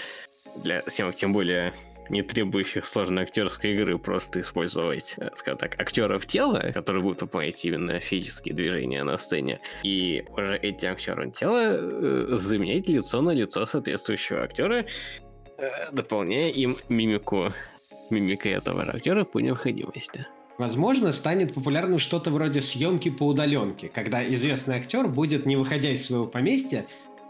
для съемок, тем более не требующих сложной актерской игры, просто использовать, э, скажем так, актеров тела, которые будут выполнять именно физические движения на сцене, и уже эти актеры тела э, заменять лицо на лицо соответствующего актера, э, дополняя им мимику мимикой этого актера по необходимости. Возможно, станет популярным что-то вроде съемки по удаленке, когда известный актер будет, не выходя из своего поместья,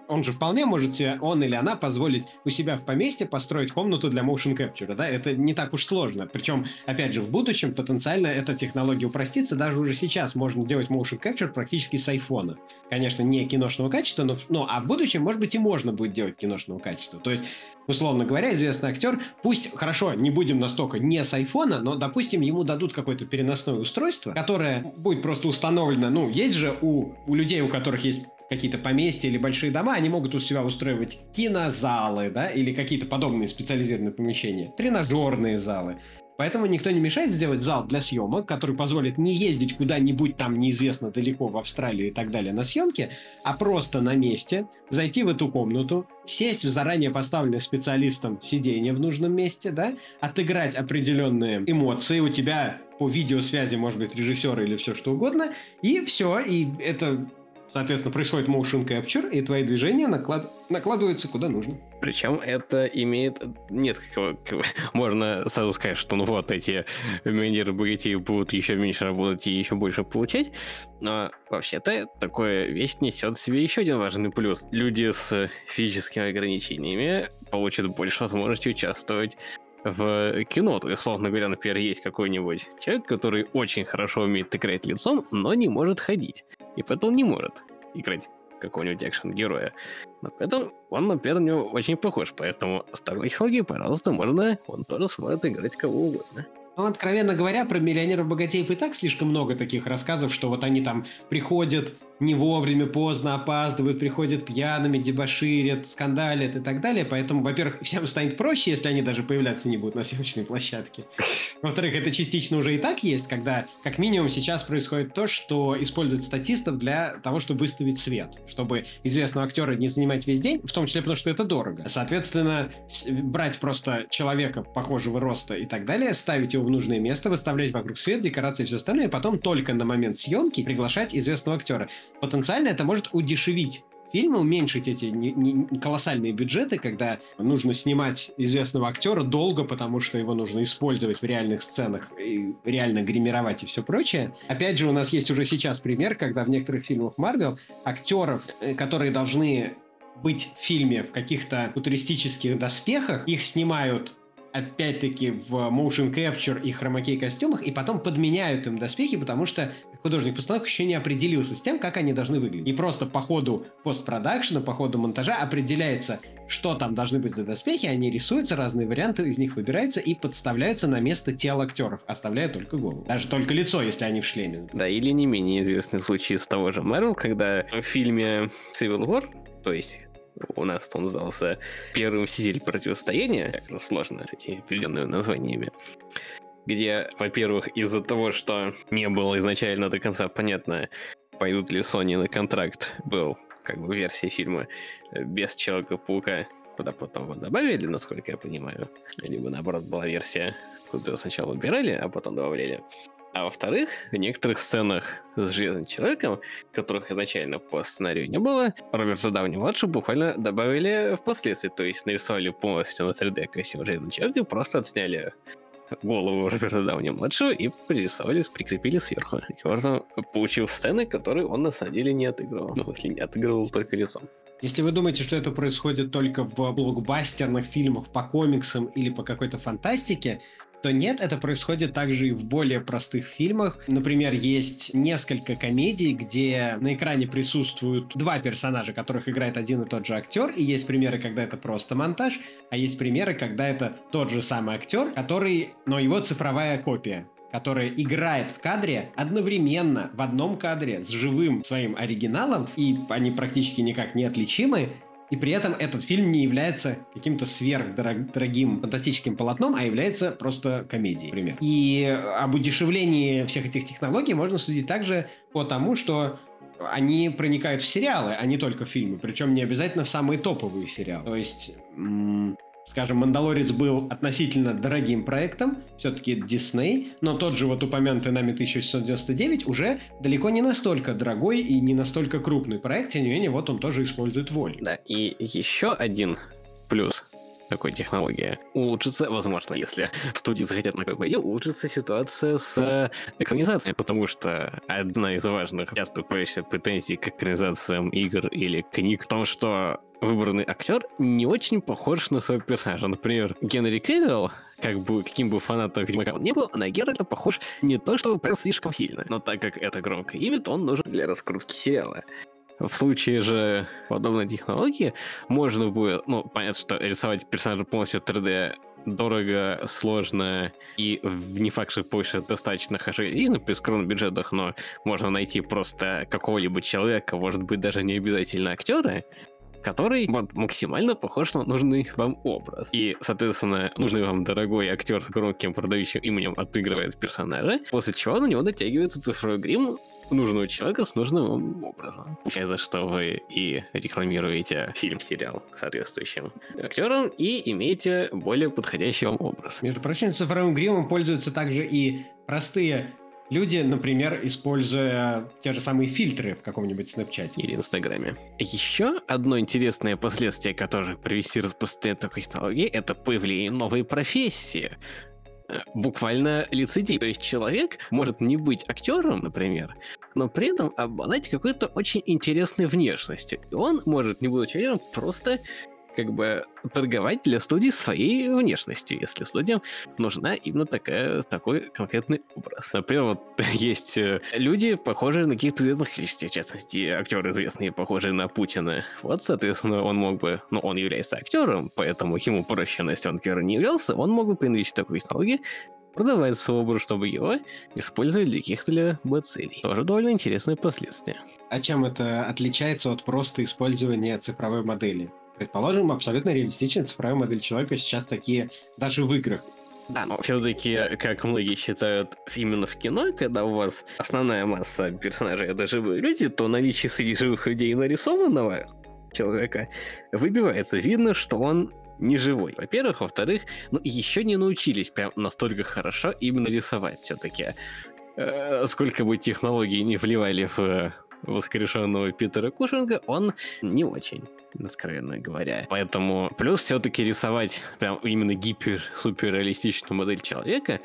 он же вполне может себе, он или она, позволить у себя в поместье построить комнату для motion capture, да, это не так уж сложно. Причем, опять же, в будущем потенциально эта технология упростится, даже уже сейчас можно делать motion capture практически с айфона. Конечно, не киношного качества, но, но а в будущем, может быть, и можно будет делать киношного качества. То есть условно говоря, известный актер, пусть, хорошо, не будем настолько не с айфона, но, допустим, ему дадут какое-то переносное устройство, которое будет просто установлено, ну, есть же у, у людей, у которых есть какие-то поместья или большие дома, они могут у себя устраивать кинозалы, да, или какие-то подобные специализированные помещения, тренажерные залы. Поэтому никто не мешает сделать зал для съемок, который позволит не ездить куда-нибудь там неизвестно далеко в Австралию и так далее на съемки, а просто на месте зайти в эту комнату, сесть в заранее поставленное специалистом сиденье в нужном месте, да, отыграть определенные эмоции, у тебя по видеосвязи может быть режиссер или все что угодно, и все, и это Соответственно, происходит motion capture, и твои движения наклад... накладываются куда нужно. Причем это имеет несколько... Можно сразу сказать, что ну вот эти менеджеры богатеев будут еще меньше работать и еще больше получать. Но вообще-то такое вещь несет в себе еще один важный плюс. Люди с физическими ограничениями получат больше возможности участвовать в кино. То есть, условно говоря, например, есть какой-нибудь человек, который очень хорошо умеет играть лицом, но не может ходить. И поэтому не может играть какого-нибудь экшен-героя. Но при этом он, например, на него очень похож, поэтому с такой технологией, пожалуйста, можно, он тоже сможет играть кого угодно. Ну, откровенно говоря, про миллионеров богатеев и так слишком много таких рассказов, что вот они там приходят не вовремя, поздно опаздывают, приходят пьяными, дебоширят, скандалят и так далее. Поэтому, во-первых, всем станет проще, если они даже появляться не будут на съемочной площадке. Во-вторых, это частично уже и так есть, когда как минимум сейчас происходит то, что используют статистов для того, чтобы выставить свет, чтобы известного актера не занимать весь день, в том числе потому, что это дорого. Соответственно, брать просто человека похожего роста и так далее, ставить его в нужное место, выставлять вокруг свет, декорации и все остальное, и потом только на момент съемки приглашать известного актера потенциально это может удешевить фильмы, уменьшить эти не, не, колоссальные бюджеты, когда нужно снимать известного актера долго, потому что его нужно использовать в реальных сценах и реально гримировать и все прочее. Опять же, у нас есть уже сейчас пример, когда в некоторых фильмах Марвел актеров, э, которые должны быть в фильме в каких-то футуристических доспехах, их снимают опять-таки в motion capture и хромакей костюмах, и потом подменяют им доспехи, потому что художник-постановка еще не определился с тем, как они должны выглядеть. И просто по ходу постпродакшена, по ходу монтажа определяется, что там должны быть за доспехи, они рисуются, разные варианты из них выбираются и подставляются на место тел актеров, оставляя только голову. Даже только лицо, если они в шлеме. Да, или не менее известный случай из того же Марвел, когда в фильме Civil War, то есть у нас он назывался «Первый мститель противостояния», сложно с этими определенными названиями, где, во-первых, из-за того, что не было изначально до конца понятно, пойдут ли Sony на контракт, был как бы версия фильма без Человека-паука, куда потом его добавили, насколько я понимаю. Либо наоборот была версия, куда его сначала убирали, а потом добавляли. А во-вторых, в некоторых сценах с Железным Человеком, которых изначально по сценарию не было, Роберта Дауни-младшего буквально добавили впоследствии, то есть нарисовали полностью на 3D красивого Железного Человека просто отсняли голову Роберта Дауни-младшего и пририсовали, прикрепили сверху. Таким образом, получил сцены, которые он на самом деле не отыгрывал. Ну, если не отыгрывал только лицом. Если вы думаете, что это происходит только в блокбастерных фильмах, по комиксам или по какой-то фантастике, то нет, это происходит также и в более простых фильмах. Например, есть несколько комедий, где на экране присутствуют два персонажа, которых играет один и тот же актер, и есть примеры, когда это просто монтаж, а есть примеры, когда это тот же самый актер, который, но его цифровая копия которая играет в кадре одновременно в одном кадре с живым своим оригиналом, и они практически никак не отличимы, и при этом этот фильм не является каким-то сверхдорогим фантастическим полотном, а является просто комедией, например. И об удешевлении всех этих технологий можно судить также по тому, что они проникают в сериалы, а не только в фильмы. Причем не обязательно в самые топовые сериалы. То есть скажем, «Мандалорец» был относительно дорогим проектом, все-таки Дисней, но тот же вот упомянутый нами 1699 уже далеко не настолько дорогой и не настолько крупный проект, тем не менее, вот он тоже использует волю. Да, и еще один плюс такой технологии. Улучшится, возможно, если студии захотят на какой улучшится ситуация с экранизацией, потому что одна из важных часто претензий к экранизациям игр или книг в том, что выбранный актер не очень похож на своего персонажа. Например, Генри Кевилл, как бы, каким бы фанатом Ведьмака он не был, на Геральта похож не то, что прям слишком сильно, но так как это громкое имя, то он нужен для раскрутки сериала. В случае же подобной технологии можно будет, ну, понятно, что рисовать персонажа полностью 3D дорого, сложно и не факт, что больше достаточно хорошо реализм при скромных бюджетах, но можно найти просто какого-либо человека, может быть, даже не обязательно актера, который вот, максимально похож на нужный вам образ. И, соответственно, нужный вам дорогой актер с громким продающим именем отыгрывает персонажа, после чего на него натягивается цифровой грим нужного человека с нужным вам образом. За что вы и рекламируете фильм-сериал соответствующим актерам и имеете более подходящий вам образ. Между прочим, цифровым гримом пользуются также и простые люди, например, используя те же самые фильтры в каком-нибудь снэпчате. Или Инстаграме. Еще одно интересное последствие, которое привести распространение такой технологии, это появление новой профессии э, буквально лицедей. То есть человек может не быть актером, например, но при этом обладать какой-то очень интересной внешностью. И он может, не будучи актером, просто как бы торговать для студии своей внешностью, если студиям нужна именно такая, такой конкретный образ. Например, вот есть э, люди, похожие на каких-то известных личностей, в частности, актеры известные, похожие на Путина. Вот, соответственно, он мог бы, ну, он является актером, поэтому ему проще, но если он актером не являлся, он мог бы приносить такую технологию, продавать свой образ, чтобы его использовали для каких-то целей. Тоже довольно интересные последствия. А чем это отличается от просто использования цифровой модели? Предположим, абсолютно реалистичная цифровая модель человека сейчас такие даже в играх. Да, но все-таки, как многие считают, именно в кино, когда у вас основная масса персонажей это живые люди, то наличие среди живых людей нарисованного человека выбивается. Видно, что он не живой. Во-первых, во-вторых, ну еще не научились прям настолько хорошо именно рисовать все-таки. Э, сколько бы технологий не вливали в воскрешенного Питера Кушинга, он не очень откровенно говоря. Поэтому плюс все-таки рисовать прям именно гипер-супер реалистичную модель человека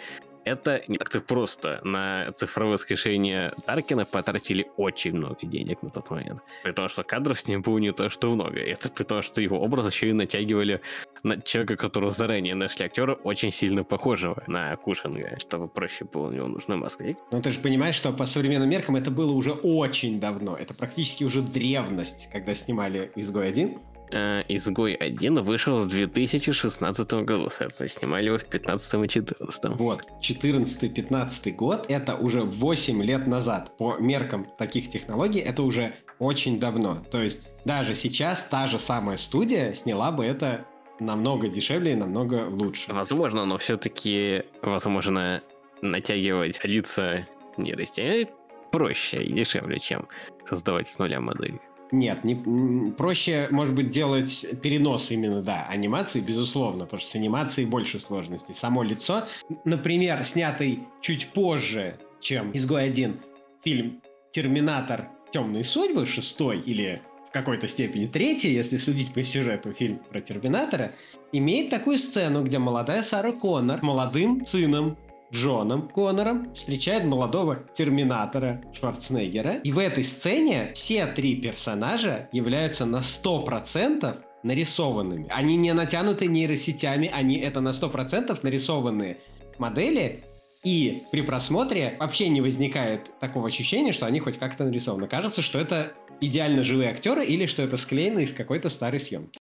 это не так-то просто. На цифровое воскрешение Таркина потратили очень много денег на тот момент. При том, что кадров с ним было не то, что много. Это при том, что его образ еще и натягивали на человека, которого заранее нашли актера, очень сильно похожего на Кушинга, чтобы проще было у него нужно маской. Ну ты же понимаешь, что по современным меркам это было уже очень давно. Это практически уже древность, когда снимали «Изгой 1». Э, «Изгой 1» вышел в 2016 году, соответственно, снимали его в 15 и 14 Вот, 14-15 год, это уже 8 лет назад. По меркам таких технологий это уже очень давно. То есть даже сейчас та же самая студия сняла бы это намного дешевле и намного лучше. Возможно, но все-таки, возможно, натягивать лица нейросети проще и дешевле, чем создавать с нуля модель. Нет, не, проще, может быть, делать перенос именно, да, анимации, безусловно, потому что с анимацией больше сложностей. Само лицо, например, снятый чуть позже, чем «Изгой 1» фильм «Терминатор. Темные судьбы», шестой или в какой-то степени третий, если судить по сюжету фильм про Терминатора, имеет такую сцену, где молодая Сара Коннор молодым сыном Джоном Коннором встречает молодого терминатора Шварценеггера. И в этой сцене все три персонажа являются на 100% нарисованными. Они не натянуты нейросетями, они это на 100% нарисованные модели, и при просмотре вообще не возникает такого ощущения, что они хоть как-то нарисованы. Кажется, что это идеально живые актеры или что это склеено из какой-то старой съемки.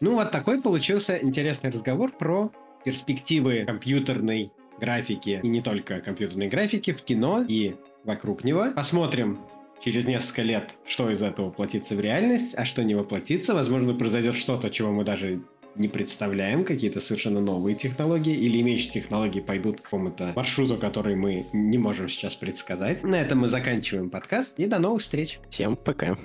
Ну вот такой получился интересный разговор про перспективы компьютерной графики и не только компьютерной графики в кино и вокруг него. Посмотрим через несколько лет, что из этого воплотится в реальность, а что не воплотится. Возможно, произойдет что-то, чего мы даже не представляем, какие-то совершенно новые технологии или имеющие технологии пойдут к какому-то маршруту, который мы не можем сейчас предсказать. На этом мы заканчиваем подкаст и до новых встреч. Всем пока.